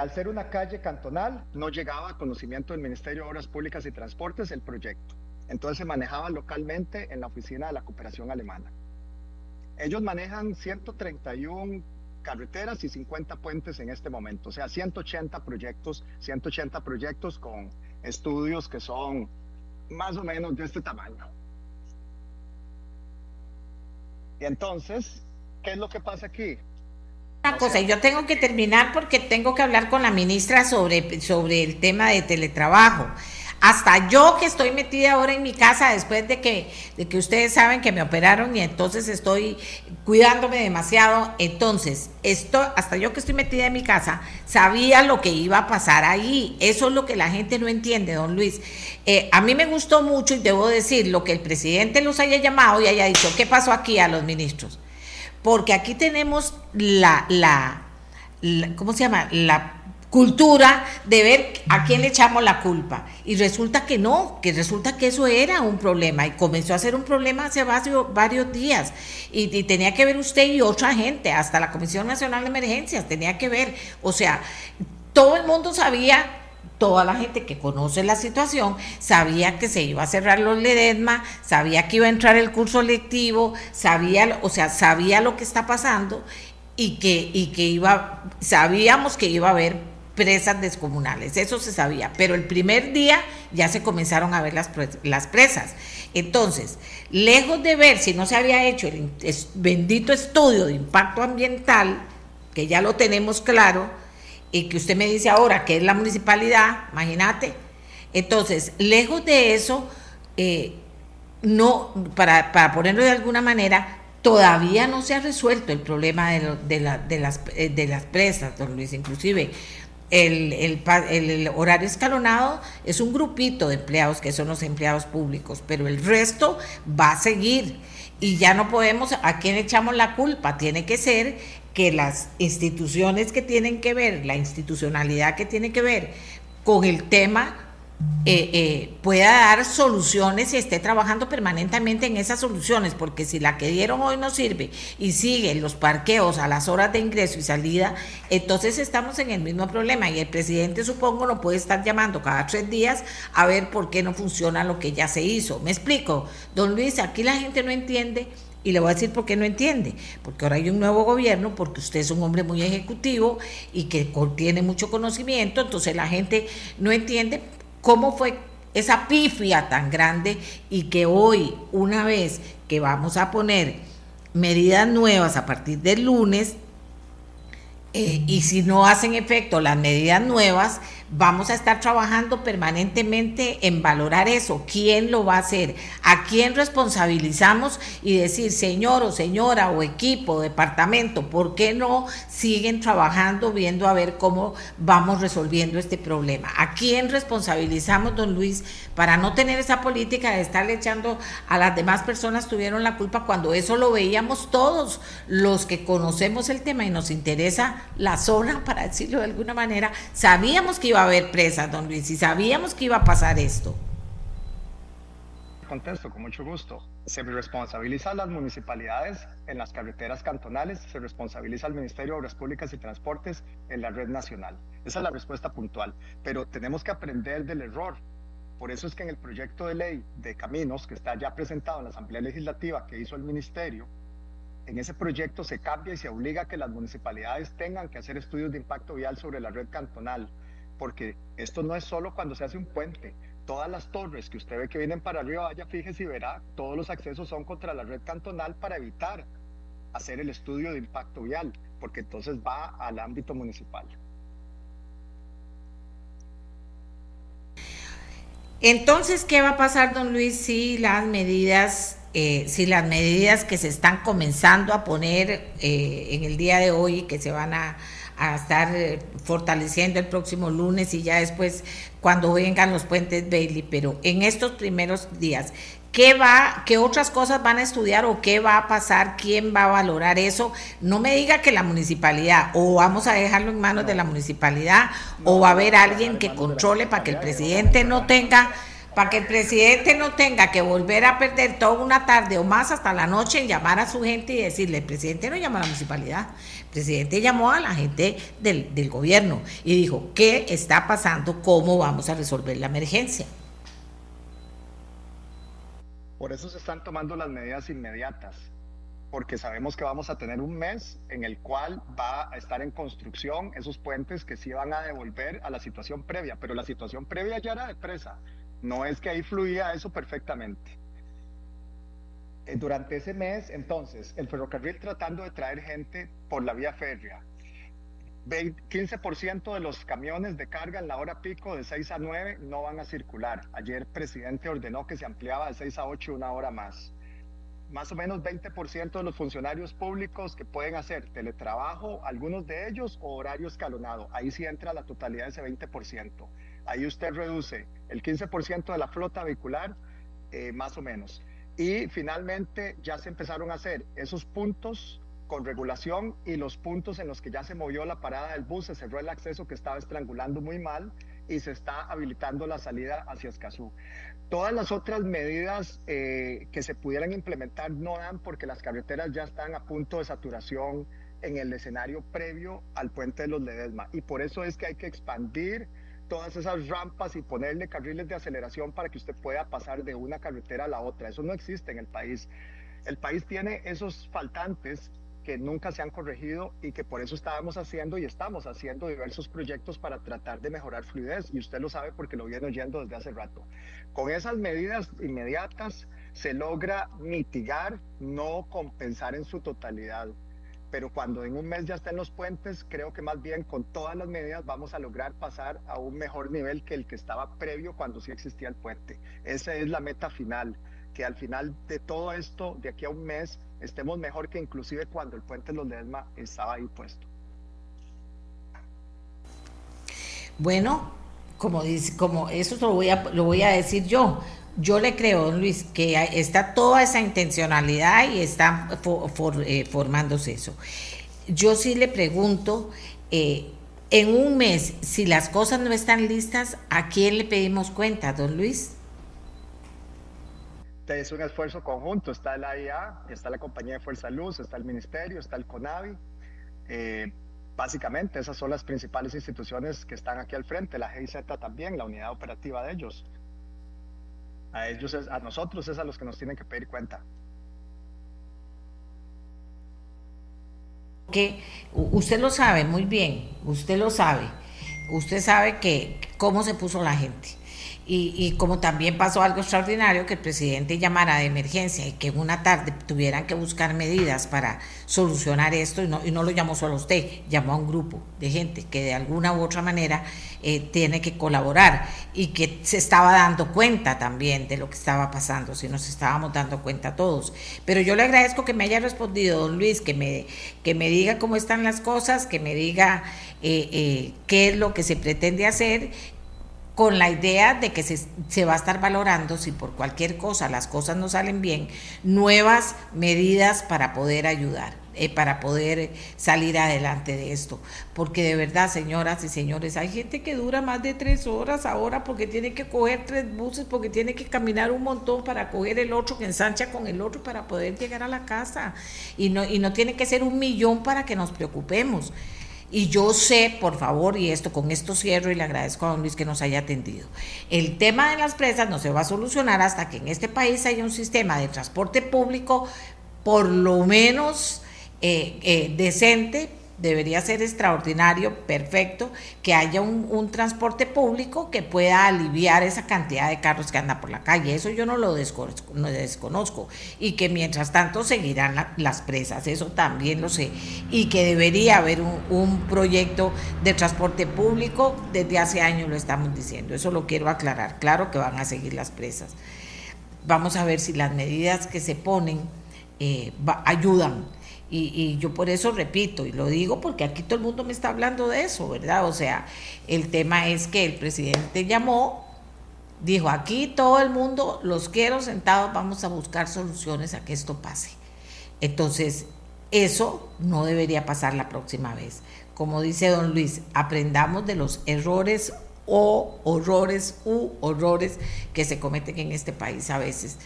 al ser una calle cantonal, no llegaba a conocimiento del Ministerio de Obras Públicas y Transportes el proyecto. Entonces se manejaba localmente en la oficina de la cooperación alemana. Ellos manejan 131 carreteras y 50 puentes en este momento, o sea, 180 proyectos, 180 proyectos con estudios que son más o menos de este tamaño. Y entonces, ¿qué es lo que pasa aquí? Una cosa, yo tengo que terminar porque tengo que hablar con la ministra sobre, sobre el tema de teletrabajo. Hasta yo que estoy metida ahora en mi casa después de que, de que ustedes saben que me operaron y entonces estoy cuidándome demasiado, entonces, esto, hasta yo que estoy metida en mi casa, sabía lo que iba a pasar ahí. Eso es lo que la gente no entiende, don Luis. Eh, a mí me gustó mucho y debo decir lo que el presidente los haya llamado y haya dicho, ¿qué pasó aquí a los ministros? Porque aquí tenemos la, la, la ¿cómo se llama? La cultura de ver a quién le echamos la culpa. Y resulta que no, que resulta que eso era un problema y comenzó a ser un problema hace varios, días. Y, tenía que ver usted y otra gente, hasta la Comisión Nacional de Emergencias tenía que ver. O sea, todo el mundo sabía toda la gente que conoce la situación sabía que se iba a cerrar los Ledesma, sabía que iba a entrar el curso lectivo, sabía, o sea, sabía lo que está pasando y que, y que iba, sabíamos que iba a haber presas descomunales, eso se sabía, pero el primer día ya se comenzaron a ver las, las presas. Entonces, lejos de ver si no se había hecho el bendito estudio de impacto ambiental, que ya lo tenemos claro, y que usted me dice ahora que es la municipalidad, imagínate. Entonces, lejos de eso, eh, no, para, para ponerlo de alguna manera, todavía no se ha resuelto el problema de, la, de, las, eh, de las presas, don Luis, inclusive el, horario escalonado es un grupito de empleados que son los empleados públicos, pero el resto va a seguir y ya no podemos, ¿a quién echamos la culpa? Tiene que ser que las instituciones que tienen que ver, la institucionalidad que tiene que ver con el tema eh, eh, pueda dar soluciones y esté trabajando permanentemente en esas soluciones, porque si la que dieron hoy no sirve y siguen los parqueos a las horas de ingreso y salida, entonces estamos en el mismo problema y el presidente supongo no puede estar llamando cada tres días a ver por qué no funciona lo que ya se hizo. ¿Me explico? Don Luis, aquí la gente no entiende y le voy a decir por qué no entiende. Porque ahora hay un nuevo gobierno, porque usted es un hombre muy ejecutivo y que tiene mucho conocimiento, entonces la gente no entiende cómo fue esa pifia tan grande y que hoy, una vez que vamos a poner medidas nuevas a partir del lunes, eh, y si no hacen efecto las medidas nuevas, vamos a estar trabajando permanentemente en valorar eso, quién lo va a hacer, a quién responsabilizamos y decir, señor o señora o equipo, departamento, ¿por qué no siguen trabajando viendo a ver cómo vamos resolviendo este problema? ¿A quién responsabilizamos, don Luis, para no tener esa política de estarle echando a las demás personas tuvieron la culpa cuando eso lo veíamos todos los que conocemos el tema y nos interesa la zona, para decirlo de alguna manera, sabíamos que iba a haber presas, don Luis, y sabíamos que iba a pasar esto. Contesto, con mucho gusto. Se responsabiliza a las municipalidades en las carreteras cantonales, se responsabiliza al Ministerio de Obras Públicas y Transportes en la red nacional. Esa es la respuesta puntual. Pero tenemos que aprender del error. Por eso es que en el proyecto de ley de caminos que está ya presentado en la Asamblea Legislativa que hizo el Ministerio, en ese proyecto se cambia y se obliga a que las municipalidades tengan que hacer estudios de impacto vial sobre la red cantonal, porque esto no es solo cuando se hace un puente. Todas las torres que usted ve que vienen para arriba, vaya, fíjese y verá, todos los accesos son contra la red cantonal para evitar hacer el estudio de impacto vial, porque entonces va al ámbito municipal. Entonces, ¿qué va a pasar, don Luis, si las medidas eh, si las medidas que se están comenzando a poner eh, en el día de hoy, que se van a, estar eh, fortaleciendo el próximo lunes y ya después cuando vengan los puentes Bailey, pero en estos primeros días, ¿qué va, qué otras cosas van a estudiar o qué va a pasar? ¿Quién va a valorar eso? No me diga que la municipalidad, o vamos a dejarlo en manos de la municipalidad, o va a haber alguien que controle para que el presidente no tenga para que el presidente no tenga que volver a perder toda una tarde o más hasta la noche en llamar a su gente y decirle, el presidente no llamó a la municipalidad, presidente llamó a la gente del, del gobierno y dijo, ¿qué está pasando? ¿Cómo vamos a resolver la emergencia? Por eso se están tomando las medidas inmediatas, porque sabemos que vamos a tener un mes en el cual va a estar en construcción esos puentes que sí van a devolver a la situación previa, pero la situación previa ya era de presa no es que ahí fluía eso perfectamente. Eh, durante ese mes, entonces, el ferrocarril tratando de traer gente por la vía férrea. 15% de los camiones de carga en la hora pico de 6 a 9 no van a circular. Ayer el presidente ordenó que se ampliaba de 6 a 8 una hora más. Más o menos 20% de los funcionarios públicos que pueden hacer teletrabajo, algunos de ellos, o horario escalonado. Ahí sí entra la totalidad de ese 20%. Ahí usted reduce el 15% de la flota vehicular, eh, más o menos. Y finalmente ya se empezaron a hacer esos puntos con regulación y los puntos en los que ya se movió la parada del bus, se cerró el acceso que estaba estrangulando muy mal y se está habilitando la salida hacia Escazú. Todas las otras medidas eh, que se pudieran implementar no dan porque las carreteras ya están a punto de saturación en el escenario previo al puente de los Ledesma y por eso es que hay que expandir todas esas rampas y ponerle carriles de aceleración para que usted pueda pasar de una carretera a la otra. Eso no existe en el país. El país tiene esos faltantes que nunca se han corregido y que por eso estábamos haciendo y estamos haciendo diversos proyectos para tratar de mejorar fluidez. Y usted lo sabe porque lo viene oyendo desde hace rato. Con esas medidas inmediatas se logra mitigar, no compensar en su totalidad pero cuando en un mes ya estén los puentes, creo que más bien con todas las medidas vamos a lograr pasar a un mejor nivel que el que estaba previo cuando sí existía el puente. Esa es la meta final, que al final de todo esto, de aquí a un mes, estemos mejor que inclusive cuando el puente los Ledesma estaba ahí puesto. Bueno, como dice, como eso lo voy a, lo voy a decir yo yo le creo, don Luis, que está toda esa intencionalidad y está eh, formándose eso. Yo sí le pregunto, eh, en un mes, si las cosas no están listas, ¿a quién le pedimos cuenta, don Luis? Es un esfuerzo conjunto, está la IA, está la Compañía de Fuerza Luz, está el Ministerio, está el CONAVI. Eh, básicamente, esas son las principales instituciones que están aquí al frente, la GIZ también, la unidad operativa de ellos a ellos, a nosotros es a los que nos tienen que pedir cuenta. Que usted lo sabe muy bien, usted lo sabe, usted sabe que cómo se puso la gente. Y, como también pasó algo extraordinario, que el presidente llamara de emergencia y que en una tarde tuvieran que buscar medidas para solucionar esto, y no, y no lo llamó solo usted, llamó a un grupo de gente que de alguna u otra manera eh, tiene que colaborar y que se estaba dando cuenta también de lo que estaba pasando, si nos estábamos dando cuenta todos. Pero yo le agradezco que me haya respondido, don Luis, que me, que me diga cómo están las cosas, que me diga eh, eh, qué es lo que se pretende hacer con la idea de que se, va a estar valorando, si por cualquier cosa las cosas no salen bien, nuevas medidas para poder ayudar, eh, para poder salir adelante de esto. Porque de verdad, señoras y señores, hay gente que dura más de tres horas ahora porque tiene que coger tres buses, porque tiene que caminar un montón para coger el otro, que ensancha con el otro para poder llegar a la casa. Y no, y no tiene que ser un millón para que nos preocupemos. Y yo sé, por favor, y esto con esto cierro y le agradezco a don Luis que nos haya atendido. El tema de las presas no se va a solucionar hasta que en este país haya un sistema de transporte público por lo menos eh, eh, decente debería ser extraordinario, perfecto, que haya un, transporte público que pueda aliviar esa cantidad de carros que andan por la calle. Eso yo no lo desconozco. Y que mientras tanto seguirán las presas, eso también lo sé. Y que debería haber un, proyecto de transporte público, desde hace años lo estamos diciendo. Eso lo quiero aclarar. Claro que van a seguir las presas. Vamos a ver si las medidas que se ponen eh, ayudan y, yo por eso repito, y lo digo porque aquí todo el mundo me está hablando de eso, ¿verdad? O sea, el tema es que el presidente llamó, dijo, aquí todo el mundo los quiero sentados, vamos a buscar soluciones a que esto pase. Entonces, eso no debería pasar la próxima vez. Como dice don Luis, aprendamos de los errores o horrores u horrores que se cometen en este país a veces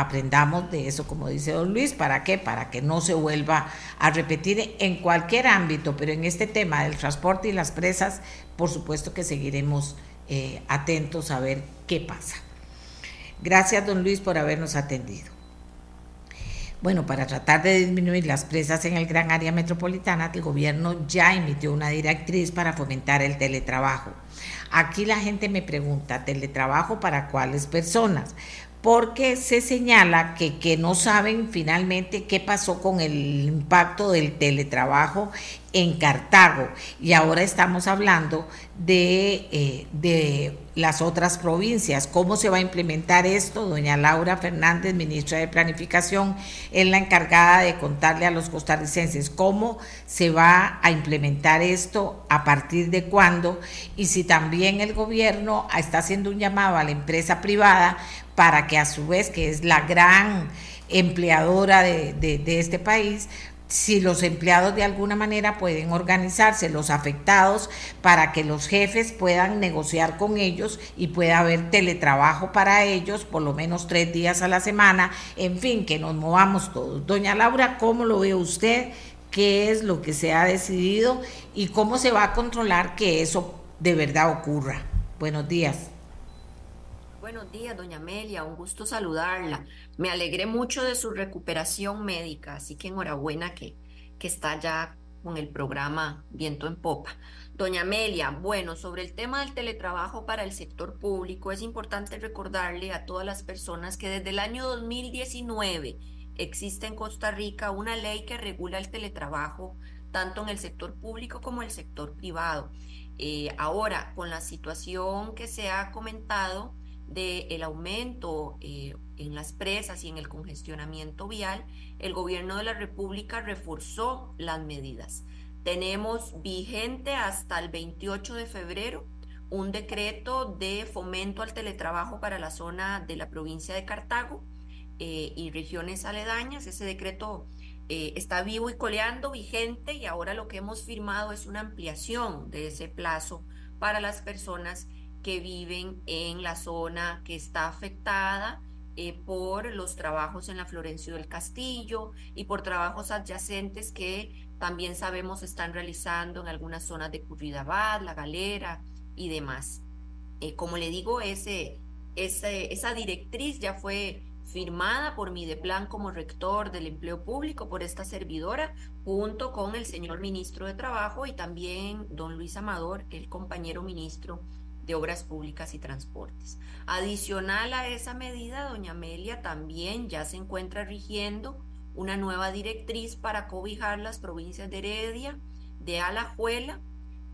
aprendamos de eso, como dice don Luis, ¿para qué? Para que no se vuelva a repetir en cualquier ámbito, pero en este tema del transporte y las presas, por supuesto que seguiremos eh, atentos a ver qué pasa. Gracias, don Luis, por habernos atendido. Bueno, para tratar de disminuir las presas en el gran área metropolitana, el gobierno ya emitió una directriz para fomentar el teletrabajo. Aquí la gente me pregunta, ¿teletrabajo para cuáles personas? Porque se señala que, que, no saben finalmente qué pasó con el impacto del teletrabajo en Cartago. Y ahora estamos hablando de, eh, de las otras provincias. ¿Cómo se va a implementar esto? Doña Laura Fernández, ministra de Planificación, es la encargada de contarle a los costarricenses cómo se va a implementar esto, a partir de cuándo, y si también el gobierno está haciendo un llamado a la empresa privada para que a su vez, que es la gran empleadora de, de, este país, si los empleados de alguna manera pueden organizarse, los afectados, para que los jefes puedan negociar con ellos y pueda haber teletrabajo para ellos, por lo menos tres días a la semana, en fin, que nos movamos todos. Doña Laura, ¿cómo lo ve usted? ¿Qué es lo que se ha decidido y cómo se va a controlar que eso de verdad ocurra? Buenos días. Buenos días, doña Amelia, un gusto saludarla. Me alegré mucho de su recuperación médica, así que enhorabuena que, que está ya con el programa Viento en Popa. Doña Amelia, bueno, sobre el tema del teletrabajo para el sector público, es importante recordarle a todas las personas que desde el año 2019 existe en Costa Rica una ley que regula el teletrabajo tanto en el sector público como en el sector privado. Eh, ahora, con la situación que se ha comentado, del aumento eh, en las presas y en el congestionamiento vial, el gobierno de la República reforzó las medidas. Tenemos vigente hasta el 28 de febrero un decreto de fomento al teletrabajo para la zona de la provincia de Cartago eh, y regiones aledañas. Ese decreto eh, está vivo y coleando, vigente, y ahora lo que hemos firmado es una ampliación de ese plazo para las personas que viven en la zona que está afectada eh, por los trabajos en la Florencio del Castillo y por trabajos adyacentes que también sabemos están realizando en algunas zonas de Curridabad, La Galera y demás. Eh, como le digo, ese, ese, esa directriz ya fue firmada por Mideplan como rector del empleo público por esta servidora, junto con el señor ministro de Trabajo y también don Luis Amador, el compañero ministro de Obras Públicas y Transportes. Adicional a esa medida, doña Amelia, también ya se encuentra rigiendo una nueva directriz para cobijar las provincias de Heredia, de Alajuela,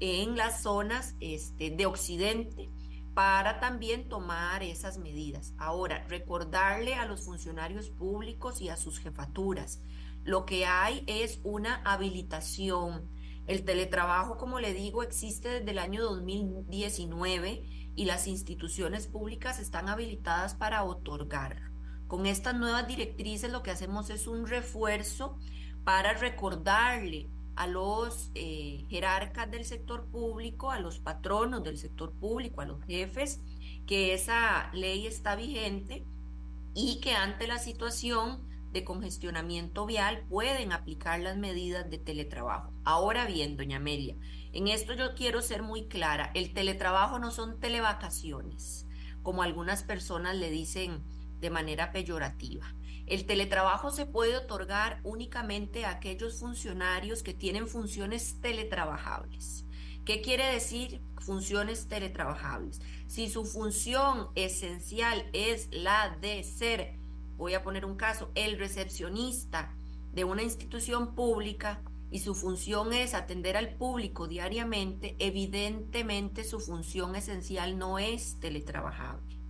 en las zonas este, de Occidente, para también tomar esas medidas. Ahora, recordarle a los funcionarios públicos y a sus jefaturas, lo que hay es una habilitación. El teletrabajo, como le digo, existe desde el año 2019 y las instituciones públicas están habilitadas para otorgar. Con estas nuevas directrices lo que hacemos es un refuerzo para recordarle a los eh, jerarcas del sector público, a los patronos del sector público, a los jefes, que esa ley está vigente y que ante la situación de congestionamiento vial pueden aplicar las medidas de teletrabajo. Ahora bien, doña Amelia, en esto yo quiero ser muy clara, el teletrabajo no son televacaciones, como algunas personas le dicen de manera peyorativa. El teletrabajo se puede otorgar únicamente a aquellos funcionarios que tienen funciones teletrabajables. ¿Qué quiere decir funciones teletrabajables? Si su función esencial es la de ser, voy a poner un caso, el recepcionista de una institución pública y su función es atender al público diariamente, evidentemente su función esencial no es teletrabajable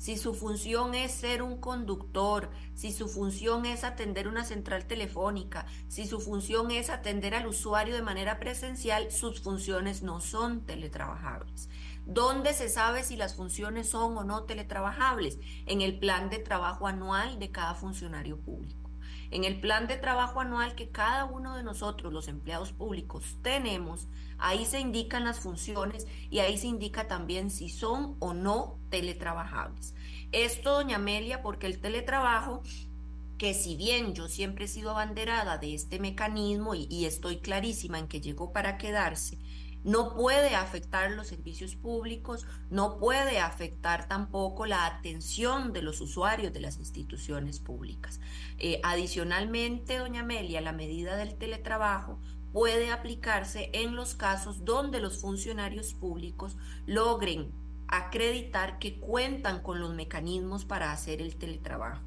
si su función es ser un conductor, si su función es atender una central telefónica, si su función es atender al usuario de manera presencial, sus funciones no son teletrabajables. ¿Dónde se sabe si las funciones son o no teletrabajables? En el plan de trabajo anual de cada funcionario público. En el plan de trabajo anual que cada uno de nosotros, los empleados públicos, tenemos, ahí se indican las funciones y ahí se indica también si son o no teletrabajables. Esto, doña Amelia, porque el teletrabajo que si bien yo siempre he sido abanderada de este mecanismo y, y, estoy clarísima en que llegó para quedarse, no puede afectar los servicios públicos, no puede afectar tampoco la atención de los usuarios de las instituciones públicas. Eh, adicionalmente, doña Amelia, la medida del teletrabajo puede aplicarse en los casos donde los funcionarios públicos logren acreditar que cuentan con los mecanismos para hacer el teletrabajo.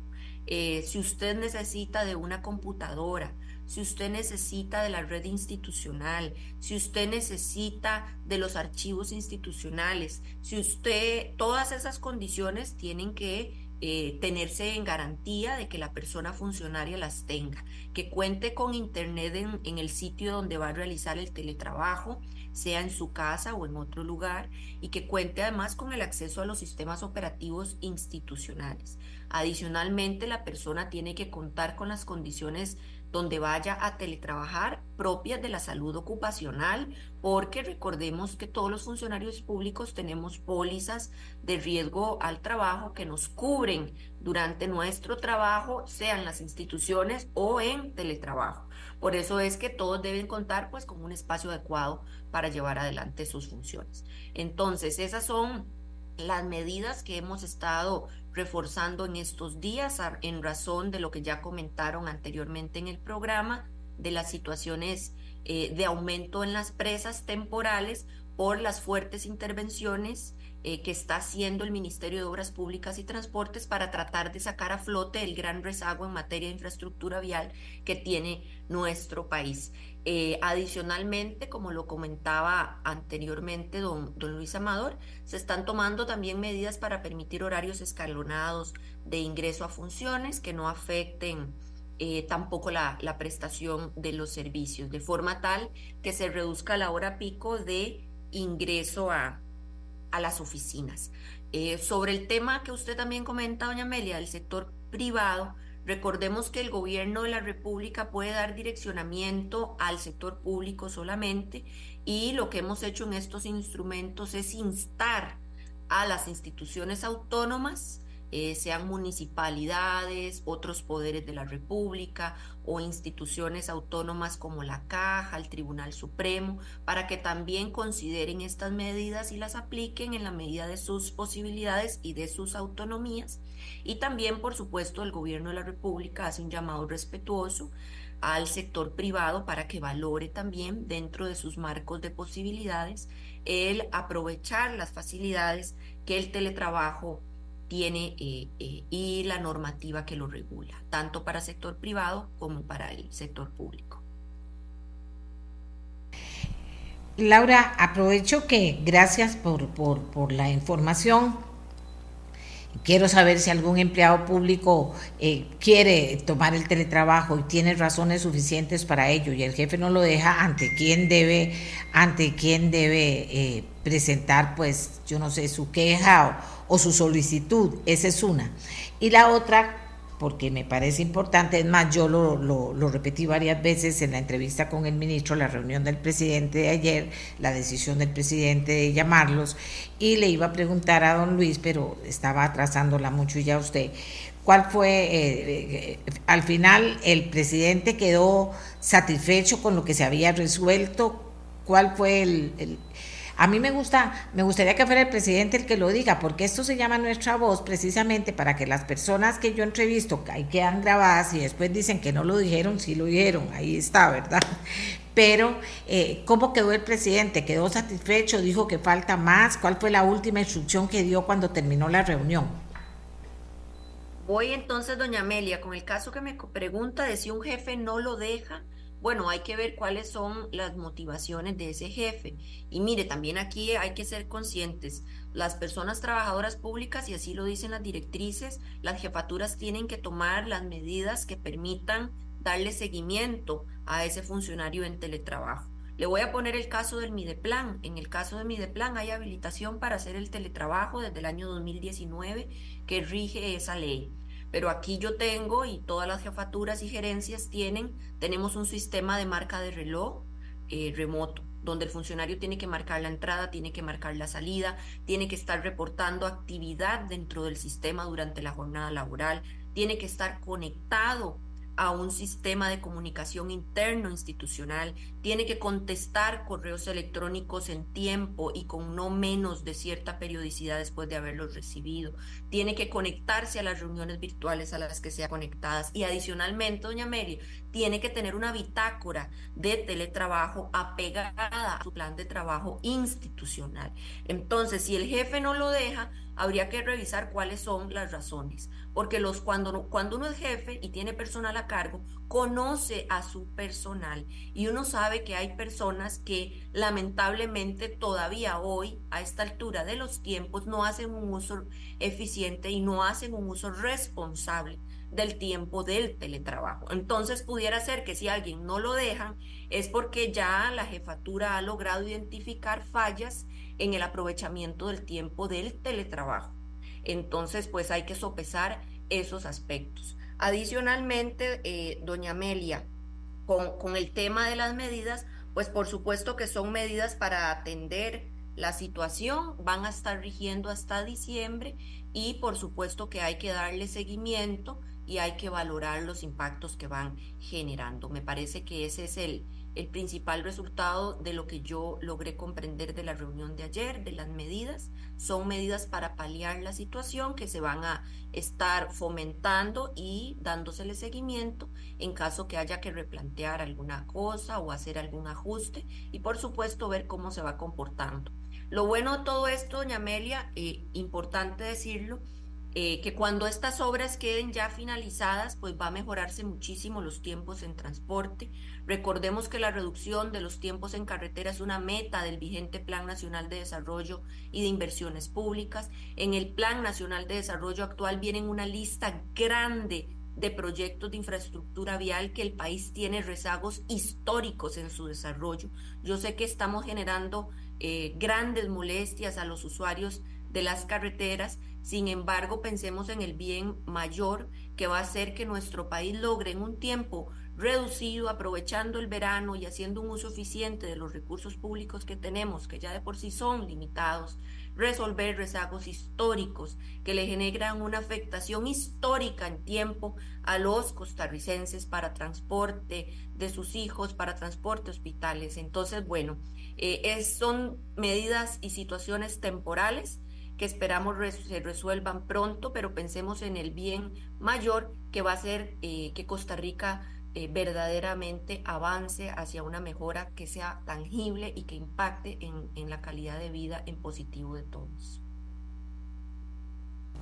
Eh, si usted necesita de una computadora, si usted necesita de la red institucional, si usted necesita de los archivos institucionales, si usted, todas esas condiciones tienen que eh, tenerse en garantía de que la persona funcionaria las tenga, que cuente con internet en, en el sitio donde va a realizar el teletrabajo, sea en su casa o en otro lugar, y que cuente además con el acceso a los sistemas operativos institucionales. Adicionalmente, la persona tiene que contar con las condiciones donde vaya a teletrabajar propias de la salud ocupacional, porque recordemos que todos los funcionarios públicos tenemos pólizas de riesgo al trabajo que nos cubren durante nuestro trabajo, sea las instituciones o en teletrabajo. Por eso es que todos deben contar pues con un espacio adecuado para llevar adelante sus funciones. Entonces, esas son las medidas que hemos estado reforzando en estos días en razón de lo que ya comentaron anteriormente en el programa, de las situaciones eh, de aumento en las presas temporales por las fuertes intervenciones eh, que está haciendo el Ministerio de Obras Públicas y Transportes para tratar de sacar a flote el gran rezago en materia de infraestructura vial que tiene nuestro país. Eh, adicionalmente, como lo comentaba anteriormente don, Luis Amador, se están tomando también medidas para permitir horarios escalonados de ingreso a funciones que no afecten eh, tampoco la, la, prestación de los servicios, de forma tal que se reduzca la hora pico de ingreso a, a las oficinas. Eh, sobre el tema que usted también comenta, doña Amelia, del sector privado, recordemos que el gobierno de la República puede dar direccionamiento al sector público solamente y lo que hemos hecho en estos instrumentos es instar a las instituciones autónomas eh, sean municipalidades, otros poderes de la República o instituciones autónomas como la Caja, el Tribunal Supremo, para que también consideren estas medidas y las apliquen en la medida de sus posibilidades y de sus autonomías. Y también, por supuesto, el Gobierno de la República hace un llamado respetuoso al sector privado para que valore también dentro de sus marcos de posibilidades el aprovechar las facilidades que el teletrabajo tiene eh, eh, y la normativa que lo regula, tanto para sector privado como para el sector público. Laura, aprovecho que gracias por, por, por la información Quiero saber si algún empleado público eh, quiere tomar el teletrabajo y tiene razones suficientes para ello y el jefe no lo deja, ante quién debe, ante quién debe eh, presentar, pues, yo no sé, su queja o, o su solicitud. Esa es una. Y la otra, porque me parece importante, es más, yo lo, lo, repetí varias veces en la entrevista con el ministro, la reunión del presidente de ayer, la decisión del presidente de llamarlos, y le iba a preguntar a don Luis, pero estaba atrasándola mucho y ya usted, ¿cuál fue, eh, eh, al final el presidente quedó satisfecho con lo que se había resuelto? ¿Cuál fue el a mí me gusta, me gustaría que fuera el presidente el que lo diga, porque esto se llama nuestra voz precisamente para que las personas que yo entrevisto, ahí quedan grabadas y después dicen que no lo dijeron, sí lo dijeron, ahí está, ¿verdad? *laughs* Pero, eh, ¿cómo quedó el presidente? ¿Quedó satisfecho? ¿Dijo que falta más? ¿Cuál fue la última instrucción que dio cuando terminó la reunión? Voy entonces, doña Amelia, con el caso que me pregunta de si un jefe no lo deja, bueno, hay que ver cuáles son las motivaciones de ese jefe. Y mire, también aquí hay que ser conscientes, las personas trabajadoras públicas, y así lo dicen las directrices, las jefaturas tienen que tomar las medidas que permitan darle seguimiento a ese funcionario en teletrabajo. Le voy a poner el caso del Mideplan. En el caso de Mideplan hay habilitación para hacer el teletrabajo desde el año 2019 que rige esa ley. Pero aquí yo tengo y todas las jefaturas y gerencias tienen, tenemos un sistema de marca de reloj eh, remoto, donde el funcionario tiene que marcar la entrada, tiene que marcar la salida, tiene que estar reportando actividad dentro del sistema durante la jornada laboral, tiene que estar conectado a un sistema de comunicación interno institucional, tiene que contestar correos electrónicos en tiempo y con no menos de cierta periodicidad después de haberlos recibido, tiene que conectarse a las reuniones virtuales a las que sea conectadas. Y adicionalmente, doña Mary, tiene que tener una bitácora de teletrabajo apegada a su plan de trabajo institucional. Entonces, si el jefe no lo deja, habría que revisar cuáles son las razones, porque los, cuando, cuando uno es jefe y tiene personal a cargo, conoce a su personal y uno sabe que hay personas que lamentablemente todavía hoy, a esta altura de los tiempos, no hacen un uso eficiente y no hacen un uso responsable del tiempo del teletrabajo. Entonces pudiera ser que si alguien no lo dejan es porque ya la jefatura ha logrado identificar fallas en el aprovechamiento del tiempo del teletrabajo. Entonces, pues hay que sopesar esos aspectos. Adicionalmente, eh, doña Amelia, con, con el tema de las medidas, pues por supuesto que son medidas para atender la situación, van a estar rigiendo hasta diciembre y por supuesto que hay que darle seguimiento y hay que valorar los impactos que van generando. Me parece que ese es el, el principal resultado de lo que yo logré comprender de la reunión de ayer, de las medidas. Son medidas para paliar la situación que se van a estar fomentando y dándosele seguimiento en caso que haya que replantear alguna cosa o hacer algún ajuste y por supuesto ver cómo se va comportando. Lo bueno de todo esto, doña Amelia, eh, importante decirlo, eh, que cuando estas obras queden ya finalizadas, pues va a mejorarse muchísimo los tiempos en transporte. Recordemos que la reducción de los tiempos en carretera es una meta del vigente Plan Nacional de Desarrollo y de Inversiones Públicas. En el Plan Nacional de Desarrollo actual vienen una lista grande de proyectos de infraestructura vial que el país tiene rezagos históricos en su desarrollo. Yo sé que estamos generando eh, grandes molestias a los usuarios de las carreteras, sin embargo, pensemos en el bien mayor que va a hacer que nuestro país logre en un tiempo reducido, aprovechando el verano y haciendo un uso eficiente de los recursos públicos que tenemos, que ya de por sí son limitados, resolver rezagos históricos que le generan una afectación histórica en tiempo a los costarricenses para transporte de sus hijos, para transporte hospitales. Entonces, bueno, eh, son medidas y situaciones temporales que esperamos se resuelvan pronto, pero pensemos en el bien mayor que va a ser eh, que Costa Rica eh, verdaderamente avance hacia una mejora que sea tangible y que impacte en, en la calidad de vida en positivo de todos.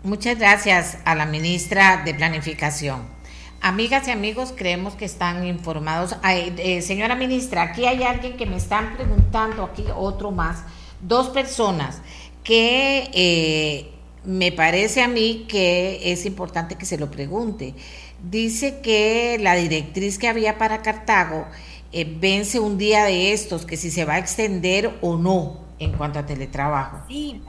Muchas gracias a la ministra de Planificación. Amigas y amigos, creemos que están informados. Eh, señora ministra, aquí hay alguien que me están preguntando, aquí otro más, dos personas que eh, me parece a mí que es importante que se lo pregunte. Dice que la directriz que había para Cartago eh, vence un día de estos, que si se va a extender o no en cuanto a teletrabajo. Sí,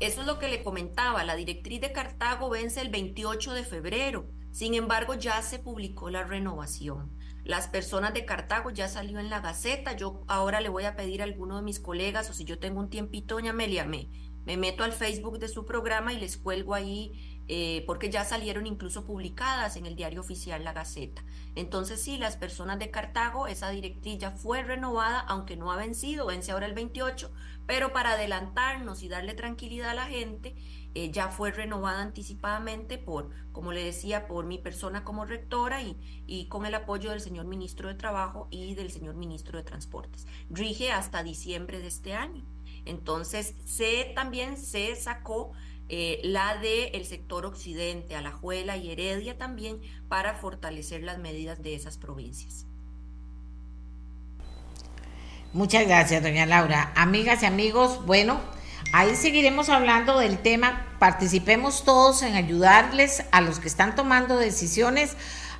eso es lo que le comentaba. La directriz de Cartago vence el 28 de febrero. Sin embargo, ya se publicó la renovación. Las personas de Cartago ya salió en la Gaceta. Yo ahora le voy a pedir a alguno de mis colegas, o si yo tengo un tiempito, doña Amelia, me, me meto al Facebook de su programa y les cuelgo ahí eh, porque ya salieron incluso publicadas en el diario oficial La Gaceta. Entonces sí, las personas de Cartago, esa directriz ya fue renovada, aunque no ha vencido, vence ahora el 28, pero para adelantarnos y darle tranquilidad a la gente, eh, ya fue renovada anticipadamente por, como le decía, por mi persona como rectora y, y con el apoyo del señor ministro de Trabajo y del señor ministro de Transportes. Rige hasta diciembre de este año. Entonces, se también se sacó eh, la del el sector occidente, Alajuela y Heredia también, para fortalecer las medidas de esas provincias. Muchas gracias, doña Laura. Amigas y amigos, bueno, ahí seguiremos hablando del tema. Participemos todos en ayudarles a los que están tomando decisiones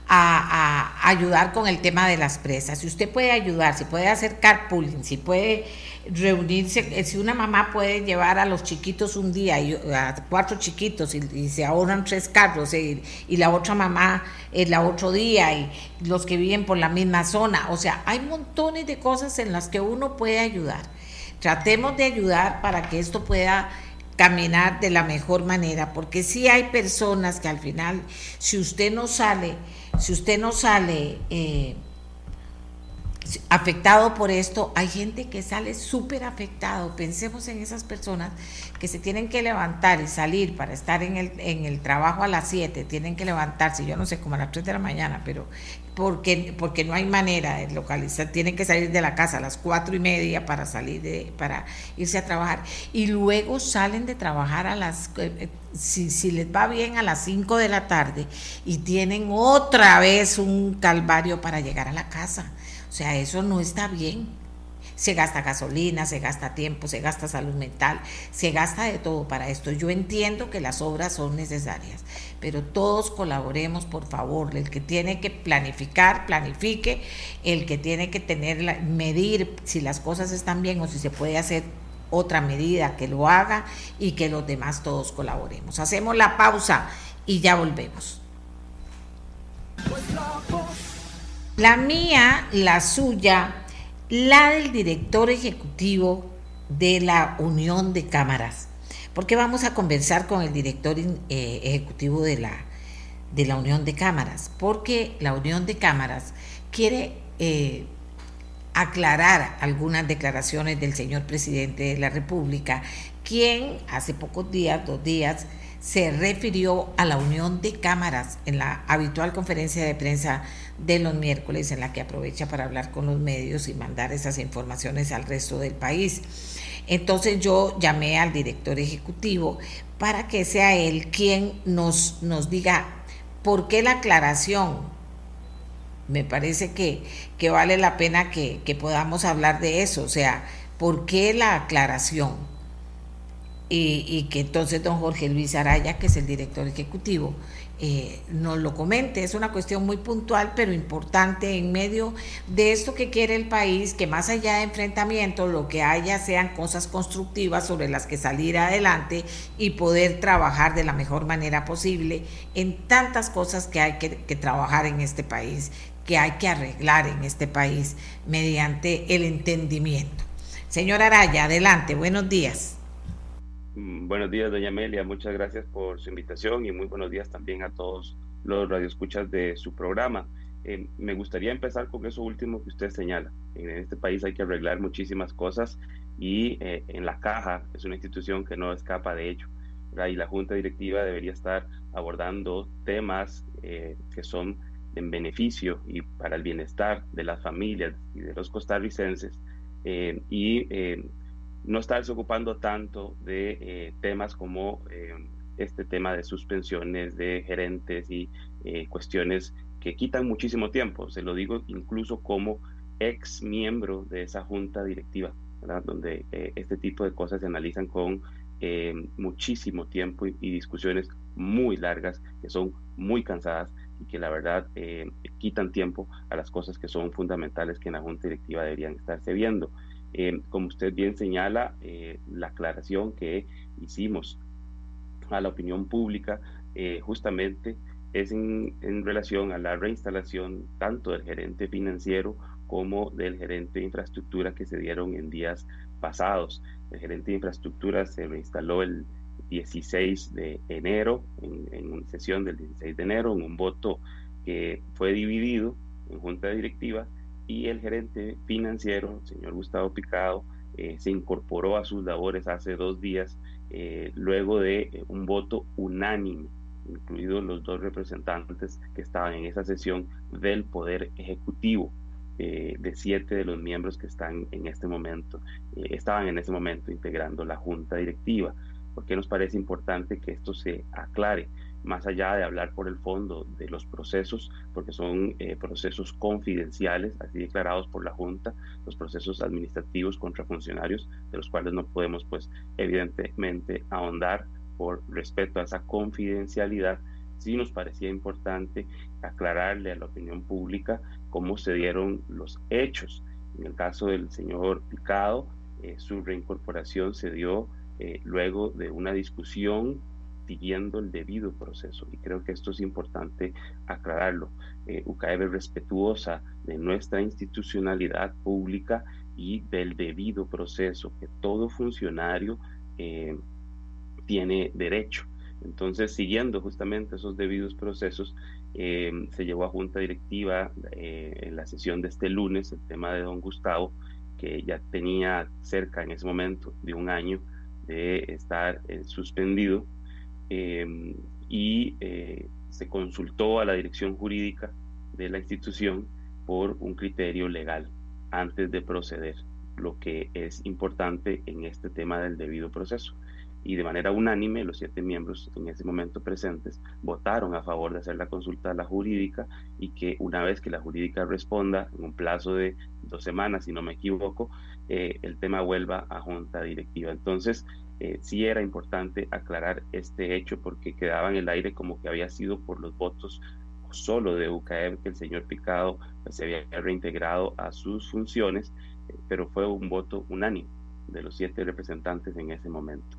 a, a ayudar con el tema de las presas. Si usted puede ayudar, si puede hacer carpooling, si puede reunirse, eh, si una mamá puede llevar a los chiquitos un día, y, a cuatro chiquitos, y, se ahorran tres carros, y, la otra mamá el otro día, y los que viven por la misma zona, o sea, hay montones de cosas en las que uno puede ayudar. Tratemos de ayudar para que esto pueda caminar de la mejor manera, porque si hay personas que al final, si usted no sale, si usted no sale, eh, afectado por esto, hay gente que sale súper afectado. Pensemos en esas personas que se tienen que levantar y salir para estar en el, en el trabajo a las 7, tienen que levantarse, yo no sé, como a las 3 de la mañana, pero porque, porque no hay manera de localizar, tienen que salir de la casa a las 4 y media para salir de, para irse a trabajar. Y luego salen de trabajar a las, eh, eh, si, si les va bien, a las 5 de la tarde y tienen otra vez un calvario para llegar a la casa. Sea, eso no está bien. Se gasta gasolina, se gasta tiempo, se gasta salud mental, se gasta de todo para esto. Yo entiendo que las obras son necesarias, pero todos colaboremos, por favor. El que tiene que planificar, planifique. El que tiene que tener, medir si las cosas están bien o si se puede hacer otra medida, que lo haga y que los demás todos colaboremos. Hacemos la pausa y ya volvemos. La mía, la suya, la del director ejecutivo de la Unión de Cámaras, porque vamos a conversar con el director eh, ejecutivo de la, de la Unión de Cámaras, porque la Unión de Cámaras quiere eh, aclarar algunas declaraciones del señor presidente de la República, quien hace pocos días, dos días, se refirió a la unión de cámaras en la habitual conferencia de prensa de los miércoles en la que aprovecha para hablar con los medios y mandar esas informaciones al resto del país. Entonces yo llamé al director ejecutivo para que sea él quien nos, nos diga por qué la aclaración. Me parece que, que vale la pena que, que podamos hablar de eso, o sea, ¿por qué la aclaración? Y, que entonces don Jorge Luis Araya, que es el director ejecutivo, eh, nos lo comente. Es una cuestión muy puntual, pero importante en medio de esto que quiere el país, que más allá de enfrentamientos, lo que haya sean cosas constructivas sobre las que salir adelante y poder trabajar de la mejor manera posible en tantas cosas que hay que, que trabajar en este país, que hay que arreglar en este país mediante el entendimiento. Señor Araya, adelante, buenos días. Mm, buenos días, doña Amelia. Muchas gracias por su invitación y muy buenos días también a todos los radioescuchas de su programa. Eh, me gustaría empezar con eso último que usted señala. En este país hay que arreglar muchísimas cosas y eh, en la caja es una institución que no escapa de ello. Y la junta directiva debería estar abordando temas eh, que son en beneficio y para el bienestar de las familias y de los costarricenses y no estarse ocupando tanto de temas como este tema de suspensiones de gerentes y cuestiones que quitan muchísimo tiempo. Se lo digo incluso como ex miembro de esa junta directiva, donde eh, este tipo de cosas se analizan con eh, muchísimo tiempo y, discusiones muy largas que son muy cansadas y que la verdad eh, quitan tiempo a las cosas que son fundamentales que en la junta directiva deberían estarse viendo. Como usted bien señala, la aclaración que hicimos a la opinión pública justamente es en, en, relación a la reinstalación tanto del gerente financiero como del gerente de infraestructura que se dieron en días pasados. El gerente de infraestructura se reinstaló el 16 de enero, en, una sesión del 16 de enero, en un voto que fue dividido en junta directiva y el gerente financiero, el señor Gustavo Picado, eh, se incorporó a sus labores hace dos días eh, luego de eh, un voto unánime, incluidos los dos representantes que estaban en esa sesión del Poder Ejecutivo. De siete de los miembros que están en este momento, estaban en ese momento integrando la junta directiva. porque nos parece importante que esto se aclare? Más allá de hablar por el fondo de los procesos, porque son eh, procesos confidenciales, así declarados por la Junta, los procesos administrativos contra funcionarios, de los cuales no podemos, pues, evidentemente ahondar por respeto a esa confidencialidad, sí nos parecía importante aclararle a la opinión pública cómo se dieron los hechos. En el caso del señor Picado, eh, su reincorporación se dio eh, luego de una discusión siguiendo el debido proceso. Y creo que esto es importante aclararlo. Eh, UCAEB es respetuosa de nuestra institucionalidad pública y del debido proceso que todo funcionario tiene derecho. Entonces, siguiendo justamente esos debidos procesos, eh, se llevó a junta directiva eh, en la sesión de este lunes el tema de don Gustavo, que ya tenía cerca en ese momento de un año de estar eh, suspendido, y se consultó a la dirección jurídica de la institución por un criterio legal antes de proceder, lo que es importante en este tema del debido proceso y de manera unánime los siete miembros en ese momento presentes votaron a favor de hacer la consulta a la jurídica y que una vez que la jurídica responda en un plazo de dos semanas, si no me equivoco, eh, el tema vuelva a junta directiva. Entonces, eh, sí era importante aclarar este hecho porque quedaba en el aire como que había sido por los votos solo de UCAEB que el señor Picado se había reintegrado a sus funciones, eh, pero fue un voto unánime de los siete representantes en ese momento.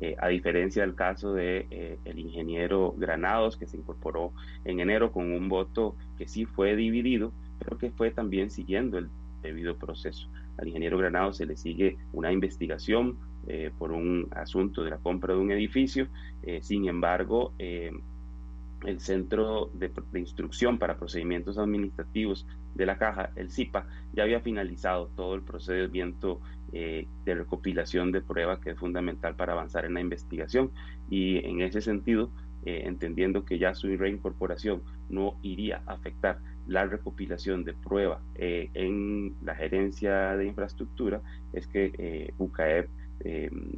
Eh, a diferencia del caso de eh, el ingeniero Granados que se incorporó en enero con un voto que sí fue dividido, pero que fue también siguiendo el debido proceso. Al ingeniero Granados se le sigue una investigación eh, por un asunto de la compra de un edificio, sin embargo, el Centro de, Instrucción para Procedimientos Administrativos de la Caja, el CIPA, ya había finalizado todo el procedimiento eh, de recopilación de prueba que es fundamental para avanzar en la investigación. Y en ese sentido, eh, entendiendo que ya su reincorporación no iría a afectar la recopilación de prueba eh, en la gerencia de infraestructura, es que UCAEP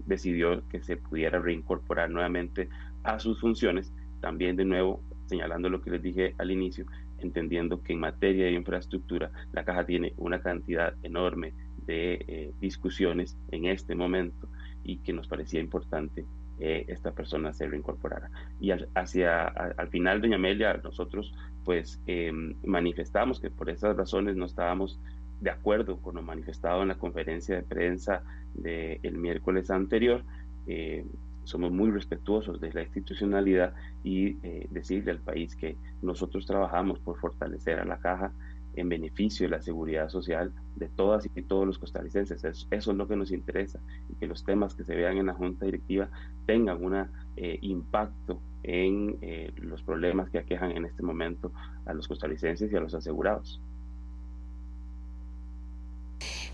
decidió que se pudiera reincorporar nuevamente a sus funciones también de nuevo, señalando lo que les dije al inicio, entendiendo que en materia de infraestructura la caja tiene una cantidad enorme de eh, discusiones en este momento y que nos parecía importante eh, esta persona se reincorporara. Y hacia al final, doña Amelia, nosotros pues em, manifestamos que por esas razones no estábamos de acuerdo con lo manifestado en la conferencia de prensa del miércoles anterior. Eh, somos muy respetuosos de la institucionalidad y eh, decirle al país que nosotros trabajamos por fortalecer a la caja en beneficio de la seguridad social de todas y todos los costarricenses. Eso, es lo que nos interesa y que los temas que se vean en la Junta Directiva tengan un eh, impacto en eh, los problemas que aquejan en este momento a los costarricenses y a los asegurados.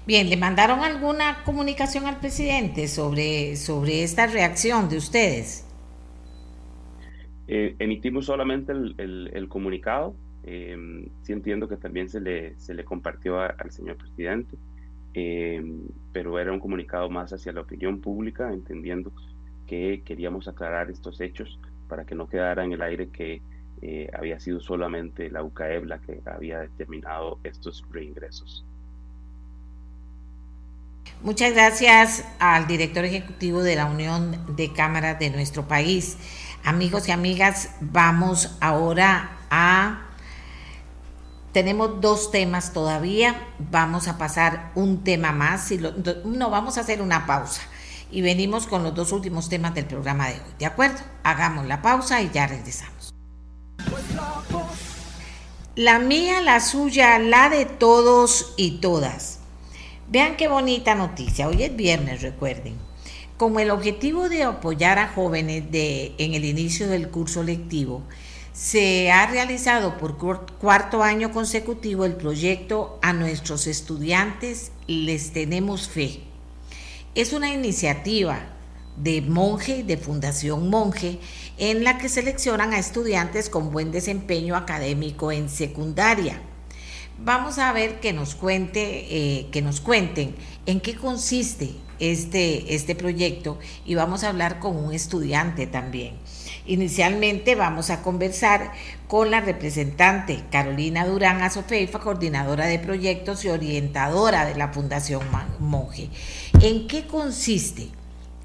Bien, ¿le mandaron alguna comunicación al presidente sobre, sobre esta reacción de ustedes? Eh, emitimos solamente el, comunicado Em, sí entiendo que también se le, se le compartió al señor presidente, em, pero era un comunicado más hacia la opinión pública, entendiendo que queríamos aclarar estos hechos para que no quedara en el aire que eh, había sido solamente la UCAEB la que había determinado estos reingresos. Muchas gracias al director ejecutivo de la Unión de Cámaras de nuestro país. Amigos y amigas, vamos ahora a... Tenemos dos temas todavía, vamos a pasar un tema más, y no, vamos a hacer una pausa y venimos con los dos últimos temas del programa de hoy, ¿de acuerdo? Hagamos la pausa y ya regresamos. La mía, la suya, la de todos y todas. Vean qué bonita noticia. Hoy es viernes, recuerden. Como el objetivo de apoyar a jóvenes de, en el inicio del curso lectivo, se ha realizado por cuarto año consecutivo el proyecto A nuestros estudiantes les tenemos fe. Es una iniciativa de Monje, de Fundación Monje, en la que seleccionan a estudiantes con buen desempeño académico en secundaria Vamos a ver que nos cuente, eh, que nos cuenten en qué consiste este, este proyecto y vamos a hablar con un estudiante también. Inicialmente vamos a conversar con la representante Carolina Durán Azofeifa, coordinadora de proyectos y orientadora de la Fundación Monje. ¿En qué consiste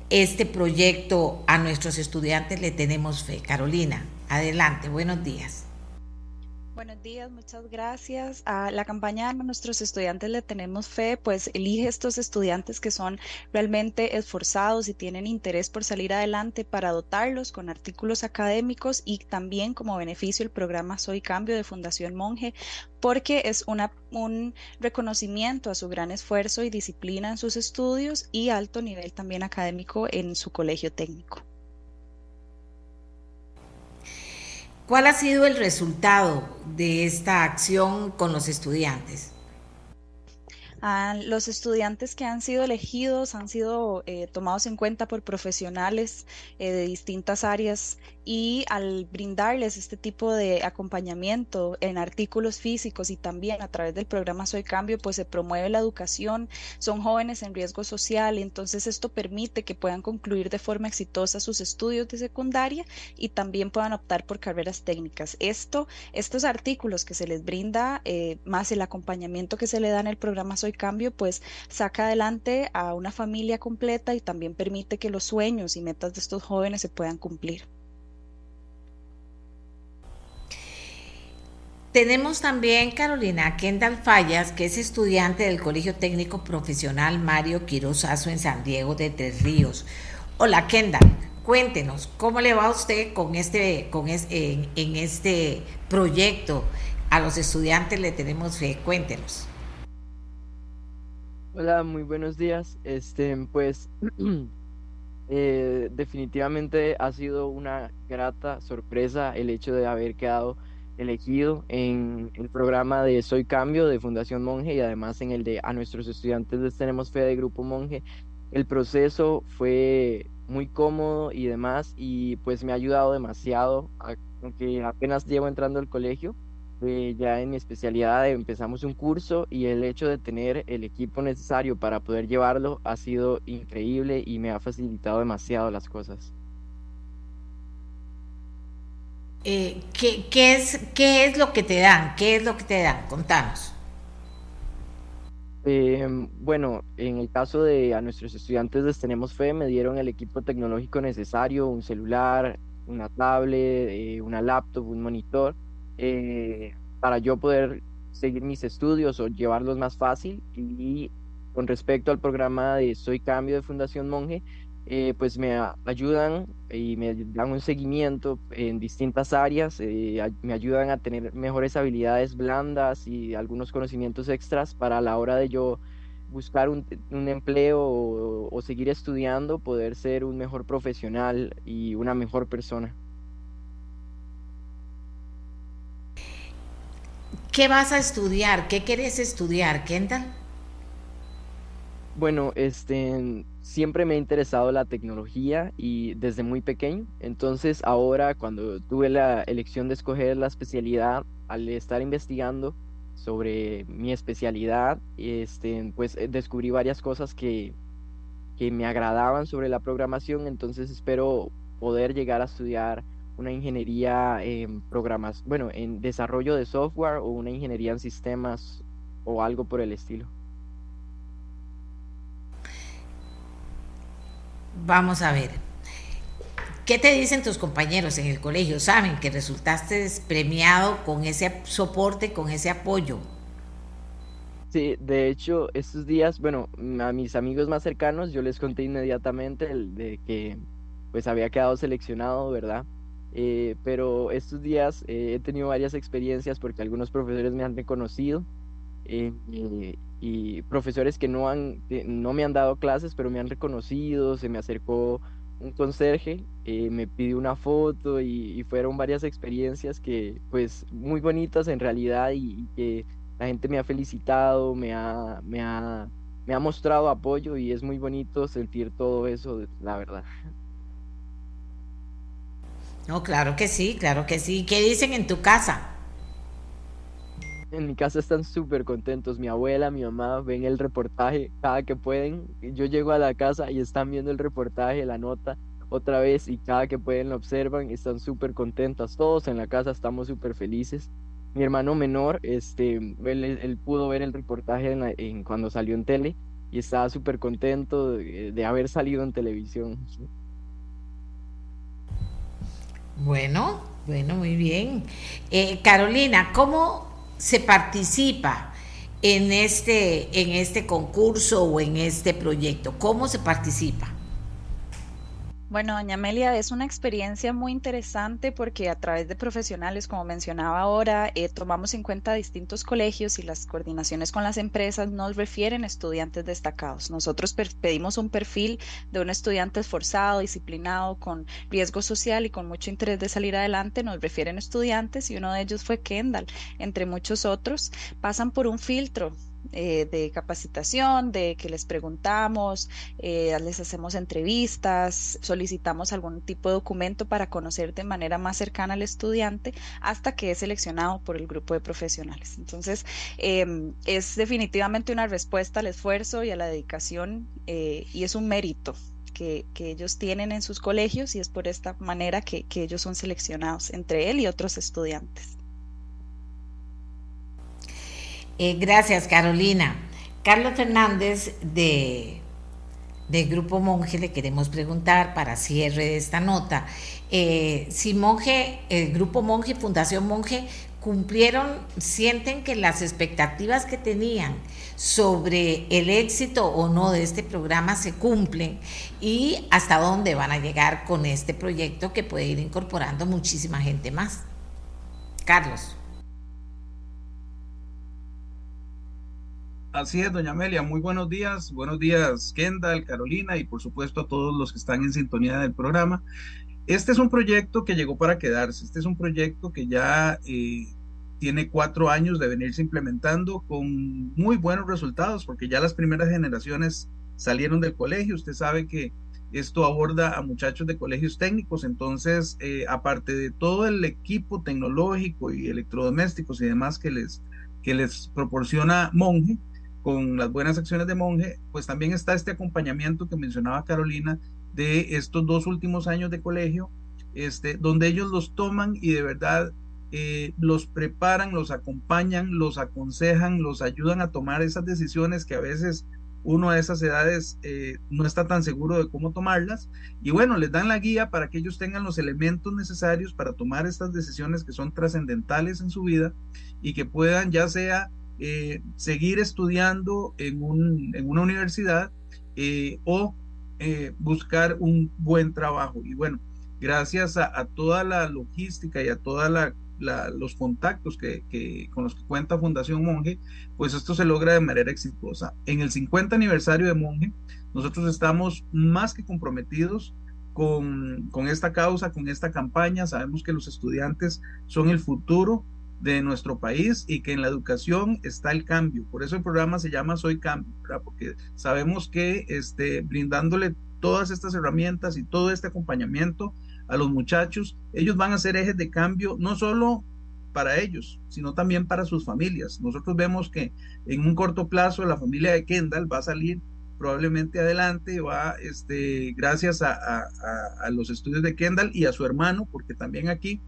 este proyecto? A nuestros estudiantes le tenemos fe. Carolina, adelante, buenos días. Buenos días, muchas gracias. A la campaña a nuestros estudiantes le tenemos fe, pues elige estos estudiantes que son realmente esforzados y tienen interés por salir adelante para dotarlos con artículos académicos y también como beneficio el programa Soy Cambio de Fundación Monje, porque es una, un reconocimiento a su gran esfuerzo y disciplina en sus estudios y alto nivel también académico en su colegio técnico. ¿Cuál ha sido el resultado de esta acción con los estudiantes? Los estudiantes que han sido elegidos han sido eh, tomados en cuenta por profesionales eh, de distintas áreas y al brindarles este tipo de acompañamiento en artículos físicos y también a través del programa Soy Cambio, pues se promueve la educación, son jóvenes en riesgo social entonces esto permite que puedan concluir de forma exitosa sus estudios de secundaria y también puedan optar por carreras técnicas. Esto, estos artículos que se les brinda, eh, más el acompañamiento que se le da en el programa Soy Cambio, pues saca adelante a una familia completa y también permite que los sueños y metas de estos jóvenes se puedan cumplir. Tenemos también Carolina Kendall Fallas, que es estudiante del Colegio Técnico Profesional Mario Quirozazo en San Diego de Tres Ríos. Hola Kendall, cuéntenos, ¿cómo le va a usted con este, con en, este proyecto? A los estudiantes le tenemos fe, cuéntenos. Hola, muy buenos días. Este, pues *clears throat* eh, definitivamente ha sido una grata sorpresa el hecho de haber quedado elegido en el programa de Soy Cambio de Fundación Monje y además en el de A nuestros estudiantes les tenemos fe de Grupo Monje. El proceso fue muy cómodo y demás y pues me ha ayudado demasiado, aunque apenas llevo entrando al colegio, ya en mi especialidad empezamos un curso y el hecho de tener el equipo necesario para poder llevarlo ha sido increíble y me ha facilitado demasiado las cosas. Eh, ¿qué, es, ¿qué es lo que te dan? ¿Qué es lo que te dan? Contanos. Em, bueno, en el caso de a nuestros estudiantes les tenemos fe, me dieron el equipo tecnológico necesario, un celular, una tablet, eh, una laptop, un monitor, eh, para yo poder seguir mis estudios o llevarlos más fácil. Y con respecto al programa de Soy Cambio de Fundación Monje, eh, pues me ayudan y me dan un seguimiento en distintas áreas, eh, me ayudan a tener mejores habilidades blandas y algunos conocimientos extras para la hora de yo buscar un, empleo o, seguir estudiando, poder ser un mejor profesional y una mejor persona. ¿Qué vas a estudiar? ¿Qué quieres estudiar, Kendall? Bueno, este, siempre me ha interesado la tecnología y desde muy pequeño. Entonces ahora cuando tuve la elección de escoger la especialidad, al estar investigando sobre mi especialidad, este, pues eh, descubrí varias cosas que, que me agradaban sobre la programación, entonces espero poder llegar a estudiar una ingeniería en programas, bueno, en desarrollo de software o una ingeniería en sistemas o algo por el estilo. Vamos a ver. ¿Qué te dicen tus compañeros en el colegio? ¿Saben que resultaste premiado con ese soporte, con ese apoyo? Sí, de hecho, estos días, bueno, a mis amigos más cercanos yo les conté inmediatamente el de que pues había quedado seleccionado, ¿verdad? Eh, pero estos días eh, he tenido varias experiencias porque algunos profesores me han reconocido eh, y profesores que no, han, no me han dado clases, pero me han reconocido, se me acercó un conserje, me pidió una foto y, fueron varias experiencias que pues muy bonitas en realidad y, que la gente me ha felicitado, me ha, me ha, me ha mostrado apoyo y es muy bonito sentir todo eso, la verdad. No, claro que sí, claro que sí. ¿Qué dicen en tu casa? En mi casa están súper contentos. Mi abuela, mi mamá ven el reportaje cada que pueden. Yo llego a la casa y están viendo el reportaje, la nota otra vez y cada que pueden lo observan. Están súper contentas. Todos en la casa estamos súper felices. Mi hermano menor, este, él, pudo ver el reportaje en, cuando salió en tele y estaba súper contento de haber salido en televisión. Bueno, bueno, muy bien. Eh, Carolina, ¿cómo se participa en este, en este concurso o en este proyecto? ¿Cómo se participa? Bueno, doña Amelia, es una experiencia muy interesante porque a través de profesionales, como mencionaba ahora, eh, tomamos en cuenta distintos colegios y las coordinaciones con las empresas nos refieren estudiantes destacados. Nosotros pedimos un perfil de un estudiante esforzado, disciplinado, con riesgo social y con mucho interés de salir adelante. Nos refieren estudiantes y uno de ellos fue Kendall, entre muchos otros. Pasan por un filtro eh, de capacitación, de que les preguntamos, eh, les hacemos entrevistas, solicitamos algún tipo de documento para conocer de manera más cercana al estudiante hasta que es seleccionado por el grupo de profesionales. Entonces, em, es definitivamente una respuesta al esfuerzo y a la dedicación eh, y es un mérito que, ellos tienen en sus colegios y es por esta manera que ellos son seleccionados entre él y otros estudiantes. Eh, gracias, Carolina. Carlos Fernández de, del Grupo Monje le queremos preguntar para cierre de esta nota. Eh, si Monje, el Grupo Monje, Fundación Monje, cumplieron, sienten que las expectativas que tenían sobre el éxito o no de este programa se cumplen y hasta dónde van a llegar con este proyecto que puede ir incorporando muchísima gente más. Carlos. Así es, doña Amelia, muy buenos días. Buenos días, Kendall, Carolina y por supuesto a todos los que están en sintonía del programa. Este es un proyecto que llegó para quedarse. Este es un proyecto que ya eh, tiene cuatro años de venirse implementando con muy buenos resultados porque ya las primeras generaciones salieron del colegio. Usted sabe que esto aborda a muchachos de colegios técnicos, entonces, eh, aparte de todo el equipo tecnológico y electrodomésticos y demás que les, que les proporciona Monje, con las buenas acciones de monje, pues también está este acompañamiento que mencionaba Carolina de estos dos últimos años de colegio, este, donde ellos los toman y de verdad eh, los preparan, los acompañan, los aconsejan, los ayudan a tomar esas decisiones que a veces uno a esas edades eh, no está tan seguro de cómo tomarlas. Y bueno, les dan la guía para que ellos tengan los elementos necesarios para tomar estas decisiones que son trascendentales en su vida y que puedan ya sea eh, seguir estudiando en, un, en una universidad eh, o eh, buscar un buen trabajo. Y bueno, gracias a, toda la logística y a todos los contactos que, que, con los que cuenta Fundación Monje, pues esto se logra de manera exitosa. En el 50 aniversario de Monje, nosotros estamos más que comprometidos con, con, esta causa, con esta campaña. Sabemos que los estudiantes son el futuro de nuestro país y que en la educación está el cambio. Por eso el programa se llama Soy Cambio, porque sabemos que este, brindándole todas estas herramientas y todo este acompañamiento a los muchachos, ellos van a ser ejes de cambio, no solo para ellos, sino también para sus familias. Nosotros vemos que en un corto plazo la familia de Kendall va a salir probablemente adelante, va, este, gracias a, a, los estudios de Kendall y a su hermano, porque también aquí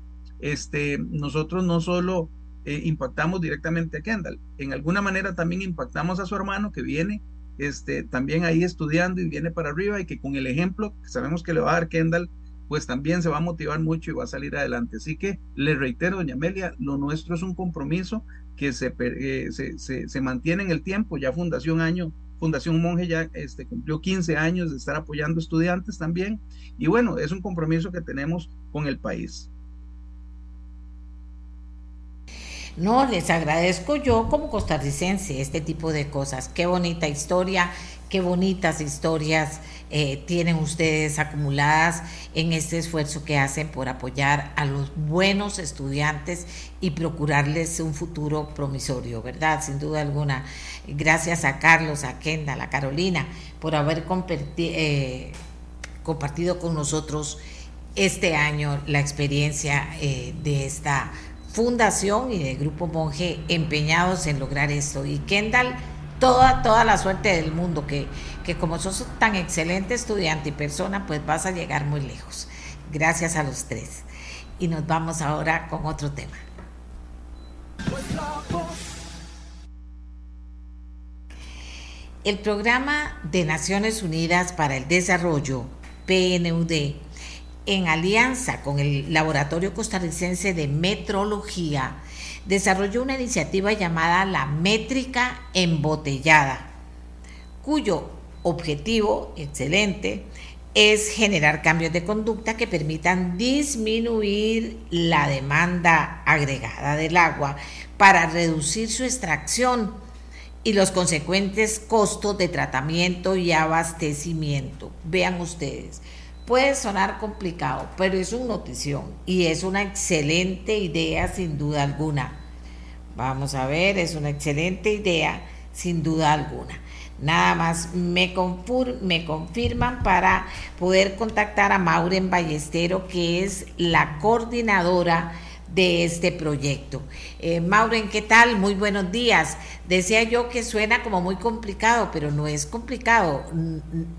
este, nosotros no solo eh, impactamos directamente a Kendall, en alguna manera también impactamos a su hermano que viene este, también ahí estudiando y viene para arriba y que con el ejemplo que sabemos que le va a dar Kendall, pues también se va a motivar mucho y va a salir adelante. Así que le reitero, doña Amelia, lo nuestro es un compromiso que se, eh, mantiene en el tiempo, ya Fundación Año Fundación Monje ya este, cumplió 15 años de estar apoyando estudiantes también. Y bueno, es un compromiso que tenemos con el país. No, les agradezco yo como costarricense este tipo de cosas. Qué bonita historia, qué bonitas historias eh, tienen ustedes acumuladas en este esfuerzo que hacen por apoyar a los buenos estudiantes y procurarles un futuro promisorio, ¿verdad? Sin duda alguna. Gracias a Carlos, a Kenda, a Carolina, por haber eh, compartido con nosotros este año la experiencia eh, de esta fundación y del Grupo Monje empeñados en lograr esto. Y Kendall, toda, toda la suerte del mundo, que, que como sos tan excelente estudiante y persona, pues vas a llegar muy lejos. Gracias a los tres. Y nos vamos ahora con otro tema. El programa de Naciones Unidas para el Desarrollo, PNUD, en alianza con el Laboratorio Costarricense de Metrología, desarrolló una iniciativa llamada la métrica embotellada, cuyo objetivo, excelente, es generar cambios de conducta que permitan disminuir la demanda agregada del agua para reducir su extracción y los consecuentes costos de tratamiento y abastecimiento. Vean ustedes, Puede sonar complicado, pero es una notición y es una excelente idea sin duda alguna. Vamos a ver, es una excelente idea sin duda alguna. Nada más me, confirman para poder contactar a Mauren Ballestero, que es la coordinadora de este proyecto. Eh, Mauren, ¿qué tal? Muy buenos días. Decía yo que suena como muy complicado, pero no es complicado,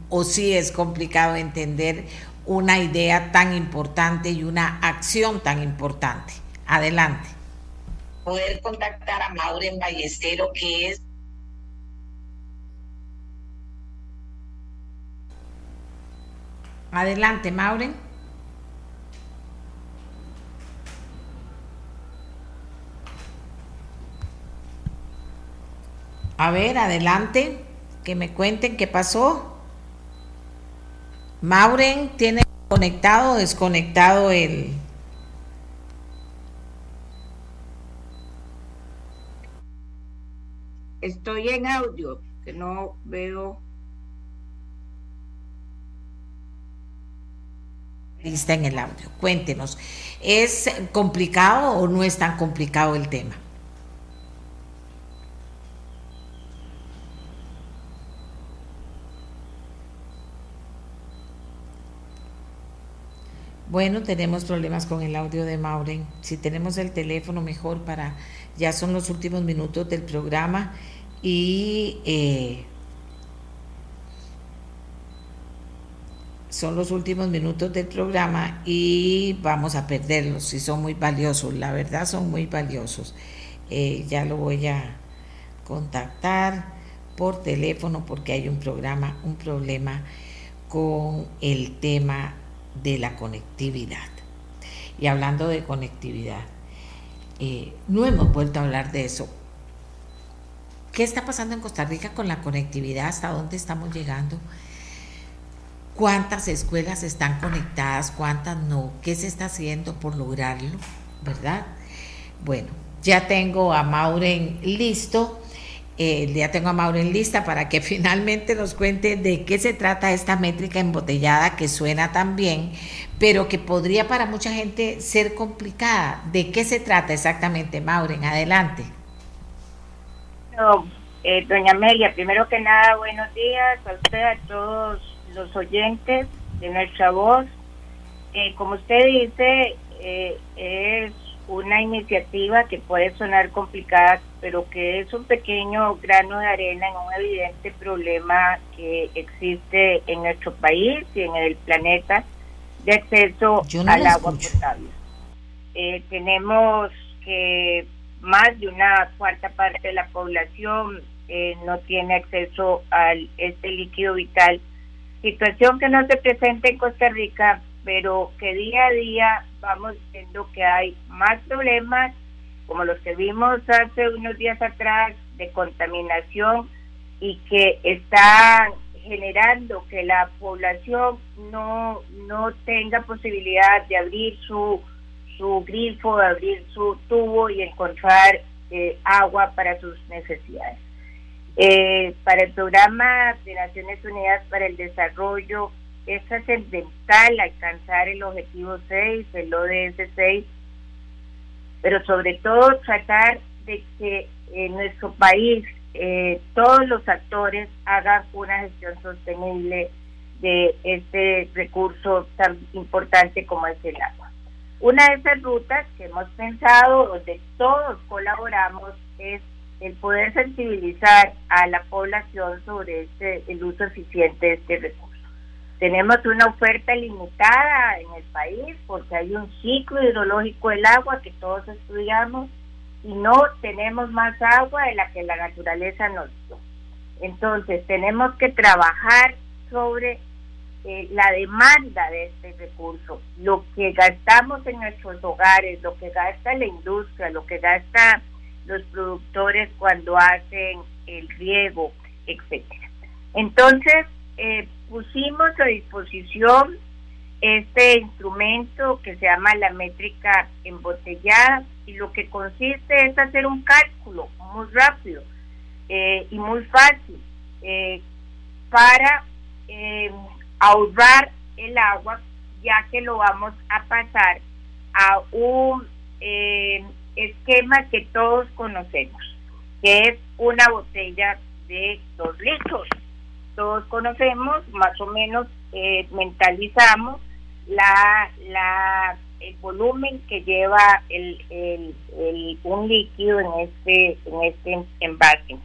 o sí es complicado entender una idea tan importante y una acción tan importante. Adelante. Poder contactar a Mauren Ballestero, que es Adelante, Mauren. A ver, adelante, que me cuenten qué pasó. Mauren tiene conectado o desconectado el... Estoy en audio, que no veo. Está en el audio. Cuéntenos, ¿es complicado o no es tan complicado el tema? Bueno, tenemos problemas con el audio de Mauren. Si tenemos el teléfono mejor para, ya son los últimos minutos del programa y eh, son los últimos minutos del programa y vamos a perderlos y son muy valiosos, la verdad son muy valiosos. Eh, ya lo voy a contactar por teléfono porque hay un programa, un problema con el tema de la conectividad. Y hablando de conectividad, eh, no hemos vuelto a hablar de eso. ¿Qué está pasando en Costa Rica con la conectividad? ¿Hasta dónde estamos llegando? ¿Cuántas escuelas están conectadas? ¿Cuántas no? ¿Qué se está haciendo por lograrlo? ¿Verdad? Bueno, ya tengo a Mauren listo eh, ya tengo a Mauro en lista para que *laughs* finalmente nos cuente de qué se trata esta métrica embotellada que suena tan bien, pero que podría para mucha gente ser complicada. ¿De qué se trata exactamente, Mauren? Adelante. Eh, doña Amelia, primero que nada, buenos días a usted, a todos los oyentes de nuestra voz. Eh, como usted dice, es una iniciativa que puede sonar complicada, pero que es un pequeño grano de arena en un evidente problema que existe en nuestro país y en el planeta de acceso al agua potable. Eh, tenemos que más de una cuarta parte de la población eh, no tiene acceso a este líquido vital, situación que no se presenta en Costa Rica, pero que día a día vamos viendo que hay más problemas, como los que vimos hace unos días atrás, de contaminación y que están generando que la población no, no tenga posibilidad de abrir su, su grifo, de abrir su tubo y encontrar eh, agua para sus necesidades. Eh, para el programa de Naciones Unidas para el Desarrollo es trascendental alcanzar el objetivo 6, el ODS 6, pero sobre todo tratar de que en nuestro país eh, todos los actores hagan una gestión sostenible de este recurso tan importante como es el agua. Una de esas rutas que hemos pensado, donde todos colaboramos, es el poder sensibilizar a la población sobre este, el uso eficiente de este recurso. Tenemos una oferta limitada en el país porque hay un ciclo hidrológico del agua que todos estudiamos y no tenemos más agua de la que la naturaleza nos dio. Entonces tenemos que trabajar sobre eh, la demanda de este recurso, lo que gastamos en nuestros hogares, lo que gasta la industria, lo que gasta los productores cuando hacen el riego, etcétera. Entonces, eh, pusimos a disposición este instrumento que se llama la métrica embotellada y lo que consiste es hacer un cálculo muy rápido eh, y muy fácil eh, para ahorrar el agua ya que lo vamos a pasar a un esquema que todos conocemos, que es una botella de dos litros. Todos conocemos, más o menos eh, mentalizamos la, la, el volumen que lleva el, el, el, un líquido en este, en este envase.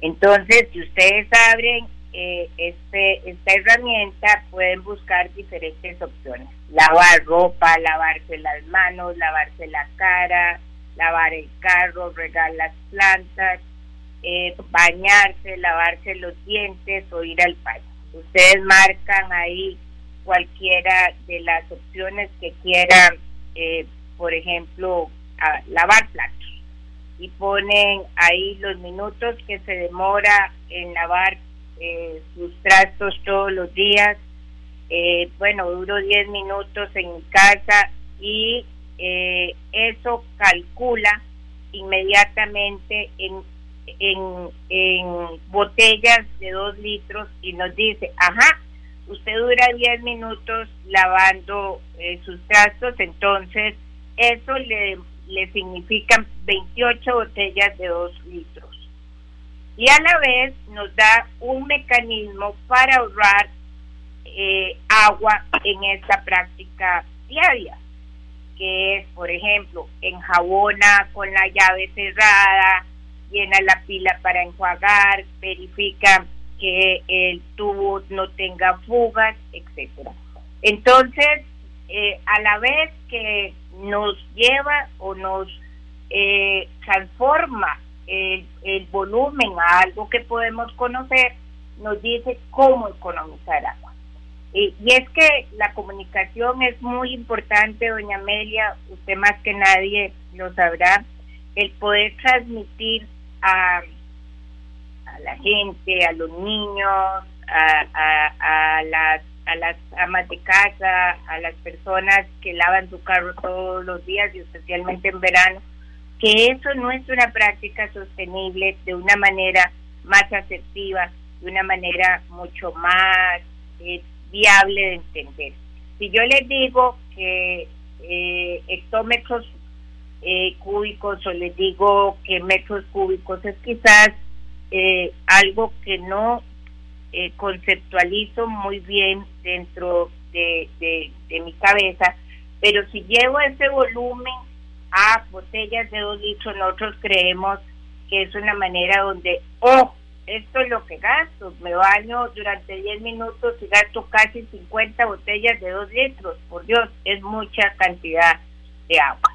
Entonces, si ustedes abren eh, este, esta herramienta pueden buscar diferentes opciones. Lavar ropa, lavarse las manos, lavarse la cara, lavar el carro, regar las plantas, eh, bañarse, lavarse los dientes o ir al baño. Ustedes marcan ahí cualquiera de las opciones que quieran, eh, por ejemplo, lavar platos y ponen ahí los minutos que se demora en lavar eh, sus trastos todos los días. Eh, bueno, duro 10 minutos en casa y eh, eso calcula inmediatamente en, en, botellas de 2 litros y nos dice, ajá, usted dura 10 minutos lavando sus trastos, entonces eso le, le significan 28 botellas de 2 litros y a la vez nos da un mecanismo para ahorrar eh, agua en esta práctica diaria, que es, por ejemplo, enjabona con la llave cerrada, llena la pila para enjuagar, verifica que el tubo no tenga fugas, etcétera. Entonces, eh, a la vez que nos lleva o nos eh, transforma el, volumen a algo que podemos conocer, nos dice cómo economizar agua. Y, y, es que la comunicación es muy importante, doña Amelia, usted más que nadie lo sabrá, el poder transmitir a, a la gente, a los niños, a, a, las, a las amas de casa, a las personas que lavan su carro todos los días y especialmente en verano, que eso no es una práctica sostenible de una manera más asertiva, de una manera mucho más eh, viable de entender. Si yo les digo que eh, hectómetros eh, cúbicos o les digo que metros cúbicos es quizás eh, algo que no conceptualizo muy bien dentro de, de mi cabeza, Pero si llevo ese volumen a botellas de dos litros, nosotros creemos que es una manera donde, oh, esto es lo que gasto, me baño durante 10 minutos y gasto casi 50 botellas de dos litros, por Dios, es mucha cantidad de agua.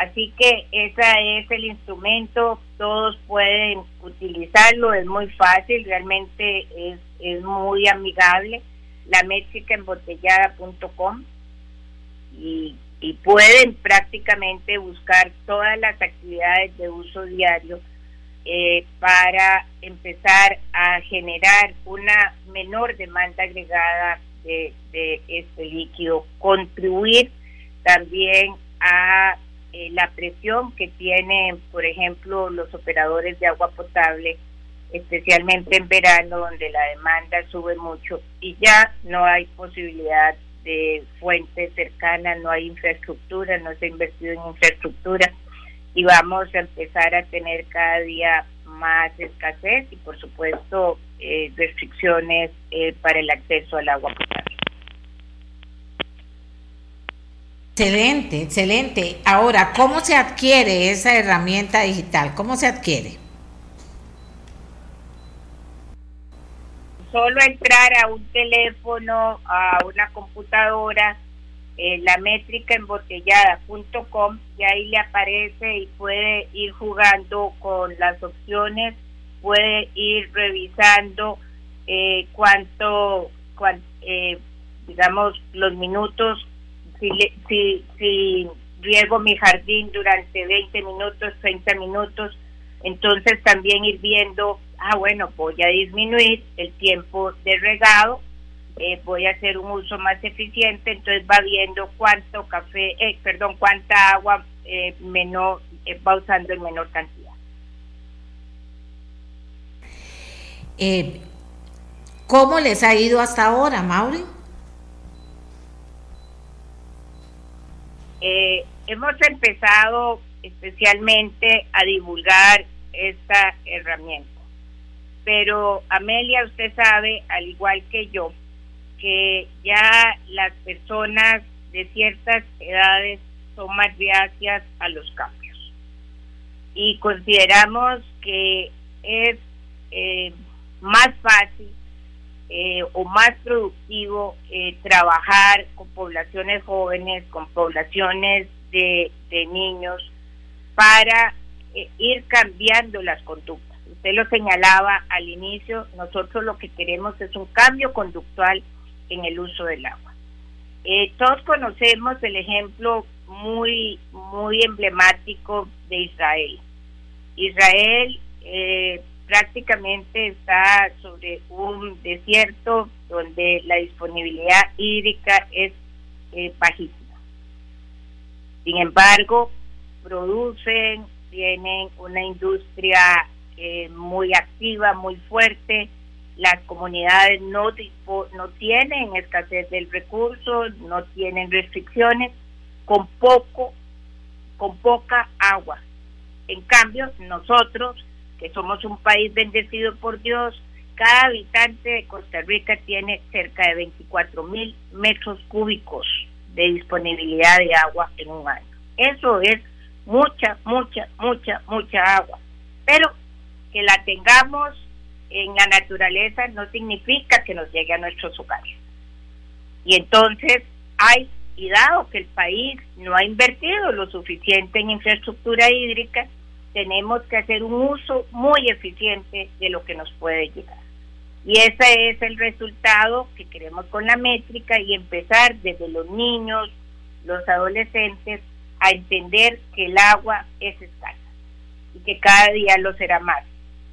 Así que ese es el instrumento, todos pueden utilizarlo, es muy fácil, realmente es, es muy amigable. La métrica embotellada.com y, y pueden prácticamente buscar todas las actividades de uso diario eh, para empezar a generar una menor demanda agregada de este líquido, contribuir también a eh, la presión que tienen, por ejemplo, los operadores de agua potable, especialmente en verano, donde la demanda sube mucho y ya no hay posibilidad de fuentes cercanas, no hay infraestructura, no se ha invertido en infraestructura y vamos a empezar a tener cada día más escasez y por supuesto eh, restricciones eh, para el acceso al agua potable. Excelente, excelente. Ahora, ¿cómo se adquiere esa herramienta digital? ¿Cómo se adquiere? Solo entrar a un teléfono, a una computadora, eh, la métrica embotellada.com y ahí le aparece y puede ir jugando con las opciones, puede ir revisando eh, cuánto, eh, digamos, los minutos si, si, si riego mi jardín durante 20 minutos, 30 minutos, entonces también ir viendo, ah, bueno, voy a disminuir el tiempo de regado, eh, voy a hacer un uso más eficiente, entonces va viendo cuánto café, eh, perdón, cuánta agua eh, menor va usando en menor cantidad. ¿Cómo les ha ido hasta ahora, Mauri? Eh, hemos empezado especialmente a divulgar esta herramienta. Pero Amelia, usted sabe, al igual que yo, que ya las personas de ciertas edades son más reacias a los cambios. Y consideramos que es eh, más fácil eh, o más productivo eh, trabajar con poblaciones jóvenes, con poblaciones de, niños, para eh, ir cambiando las conductas. Usted lo señalaba al inicio, nosotros lo que queremos es un cambio conductual en el uso del agua. todos conocemos el ejemplo muy, muy emblemático de Israel. Israel eh, prácticamente está sobre un desierto donde la disponibilidad hídrica es eh, bajísima. Sin embargo, producen, tienen una industria eh, muy activa, muy fuerte. Las comunidades no, no tienen escasez del recurso, no tienen restricciones, con poco, con poca agua. En cambio, nosotros que somos un país bendecido por Dios, cada habitante de Costa Rica tiene cerca de 24 mil metros cúbicos de disponibilidad de agua en un año. Eso es mucha, mucha, mucha, mucha agua. Pero que la tengamos en la naturaleza no significa que nos llegue a nuestros hogares. Y entonces hay, y dado que el país no ha invertido lo suficiente en infraestructura hídrica, tenemos que hacer un uso muy eficiente de lo que nos puede llegar. Y ese es el resultado que queremos con la métrica y empezar desde los niños, los adolescentes, a entender que el agua es escasa y que cada día lo será más.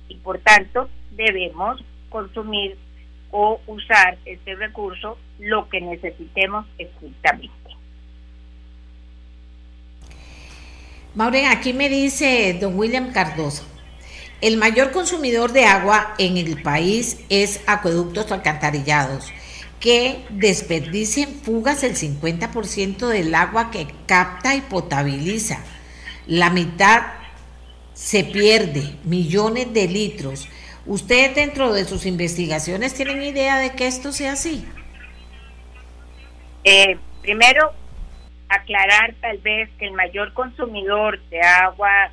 Y por tanto debemos consumir o usar este recurso lo que necesitemos estrictamente. Mauren, aquí me dice don William Cardoso, el mayor consumidor de agua en el país es acueductos alcantarillados, que desperdician fugas el 50% del agua que capta y potabiliza. La mitad se pierde, millones de litros. ¿Ustedes dentro de sus investigaciones tienen idea de que esto sea así? Eh, primero, aclarar tal vez que el mayor consumidor de agua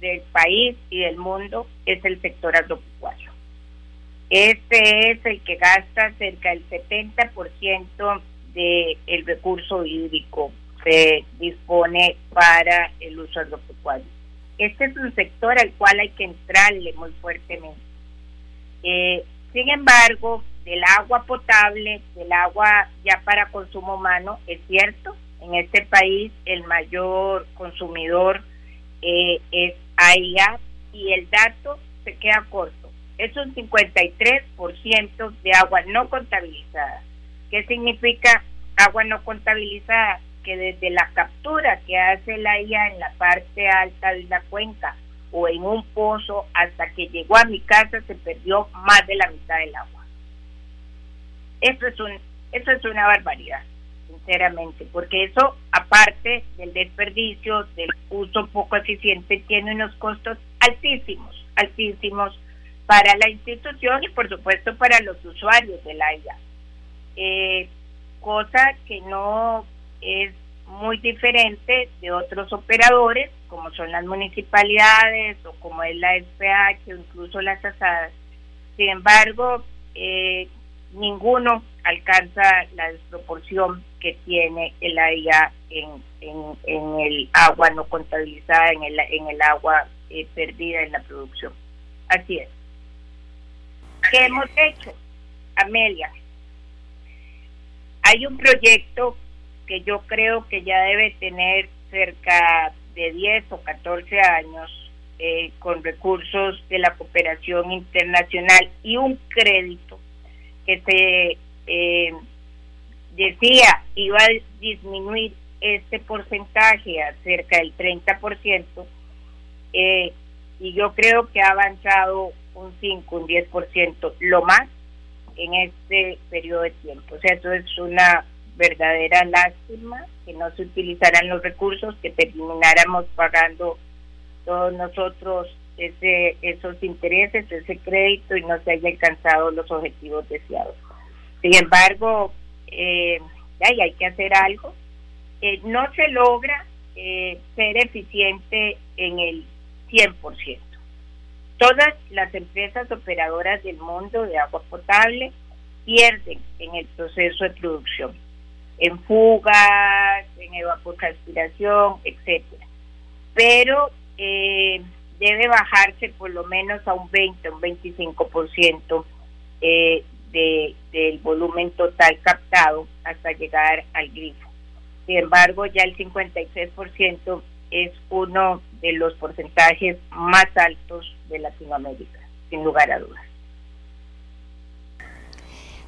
del país y del mundo es el sector agropecuario. Este es el que gasta cerca del 70% del recurso hídrico que dispone para el uso agropecuario. Este es un sector al cual hay que entrarle muy fuertemente. Eh, sin embargo, del agua potable, del agua ya para consumo humano, es cierto, en este país el mayor consumidor eh, es AIA y el dato se queda corto. Es un 53% de agua no contabilizada. ¿Qué significa agua no contabilizada? Que desde la captura que hace la IA en la parte alta de la cuenca o en un pozo hasta que llegó a mi casa se perdió más de la mitad del agua. Eso es, un, eso es una barbaridad, sinceramente, porque eso, aparte del desperdicio, del uso poco eficiente, tiene unos costos altísimos, altísimos para la institución y por supuesto para los usuarios del AIA. Eh, cosa que no es muy diferente de otros operadores, como son las municipalidades o como es la SPH o incluso las asadas. Sin embargo, eh, ninguno alcanza la desproporción que tiene el AIA en, en, el agua no contabilizada, en el, en el agua eh, perdida en la producción. Así es. ¿Qué hemos hecho, Amelia? Hay un proyecto que yo creo que ya debe tener cerca de 10 o 14 años eh, con recursos de la cooperación internacional y un crédito que se eh, decía iba a disminuir este porcentaje a cerca del 30%, eh, y yo creo que ha avanzado un 5, un 10%, lo más en este periodo de tiempo. O sea, eso es una verdadera lástima que no se utilizaran los recursos, que termináramos pagando todos nosotros ese, esos intereses, ese crédito y no se haya alcanzado los objetivos deseados. Sin embargo, eh, hay que hacer algo. Eh, no se logra eh, ser eficiente en el 100%. Todas las empresas operadoras del mundo de agua potable pierden en el proceso de producción en fugas, en evapotranspiración, etcétera. Pero eh, debe bajarse por lo menos a un 20, un 25% eh, de, del volumen total captado hasta llegar al grifo. Sin embargo, ya el 56% es uno de los porcentajes más altos de Latinoamérica, sin lugar a dudas.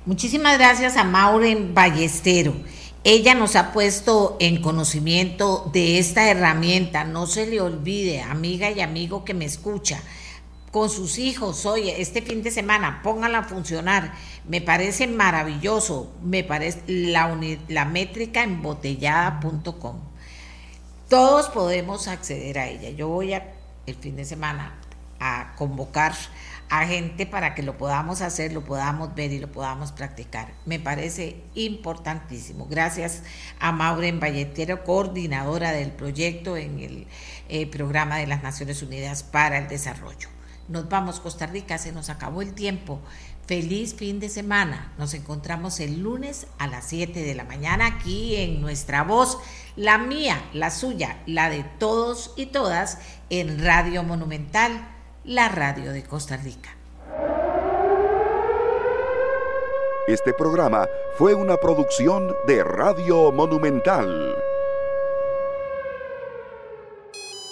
Muchísimas gracias a Maureen Ballestero. Ella nos ha puesto en conocimiento de esta herramienta. No se le olvide, amiga y amigo que me escucha, con sus hijos, oye, este fin de semana, póngala a funcionar. Me parece maravilloso. Me parece la, la métrica embotellada.com. Todos podemos acceder a ella. Yo voy a, el fin de semana a convocar a gente para que lo podamos hacer, lo podamos ver y lo podamos practicar. Me parece importantísimo. Gracias a Maureen Valletero, coordinadora del proyecto en el eh, programa de las Naciones Unidas para el Desarrollo. Nos vamos, Costa Rica, se nos acabó el tiempo. Feliz fin de semana. Nos encontramos el lunes a las 7 de la mañana aquí en nuestra voz, la mía, la suya, la de todos y todas, en Radio Monumental la radio de Costa Rica. Este programa fue una producción de Radio Monumental.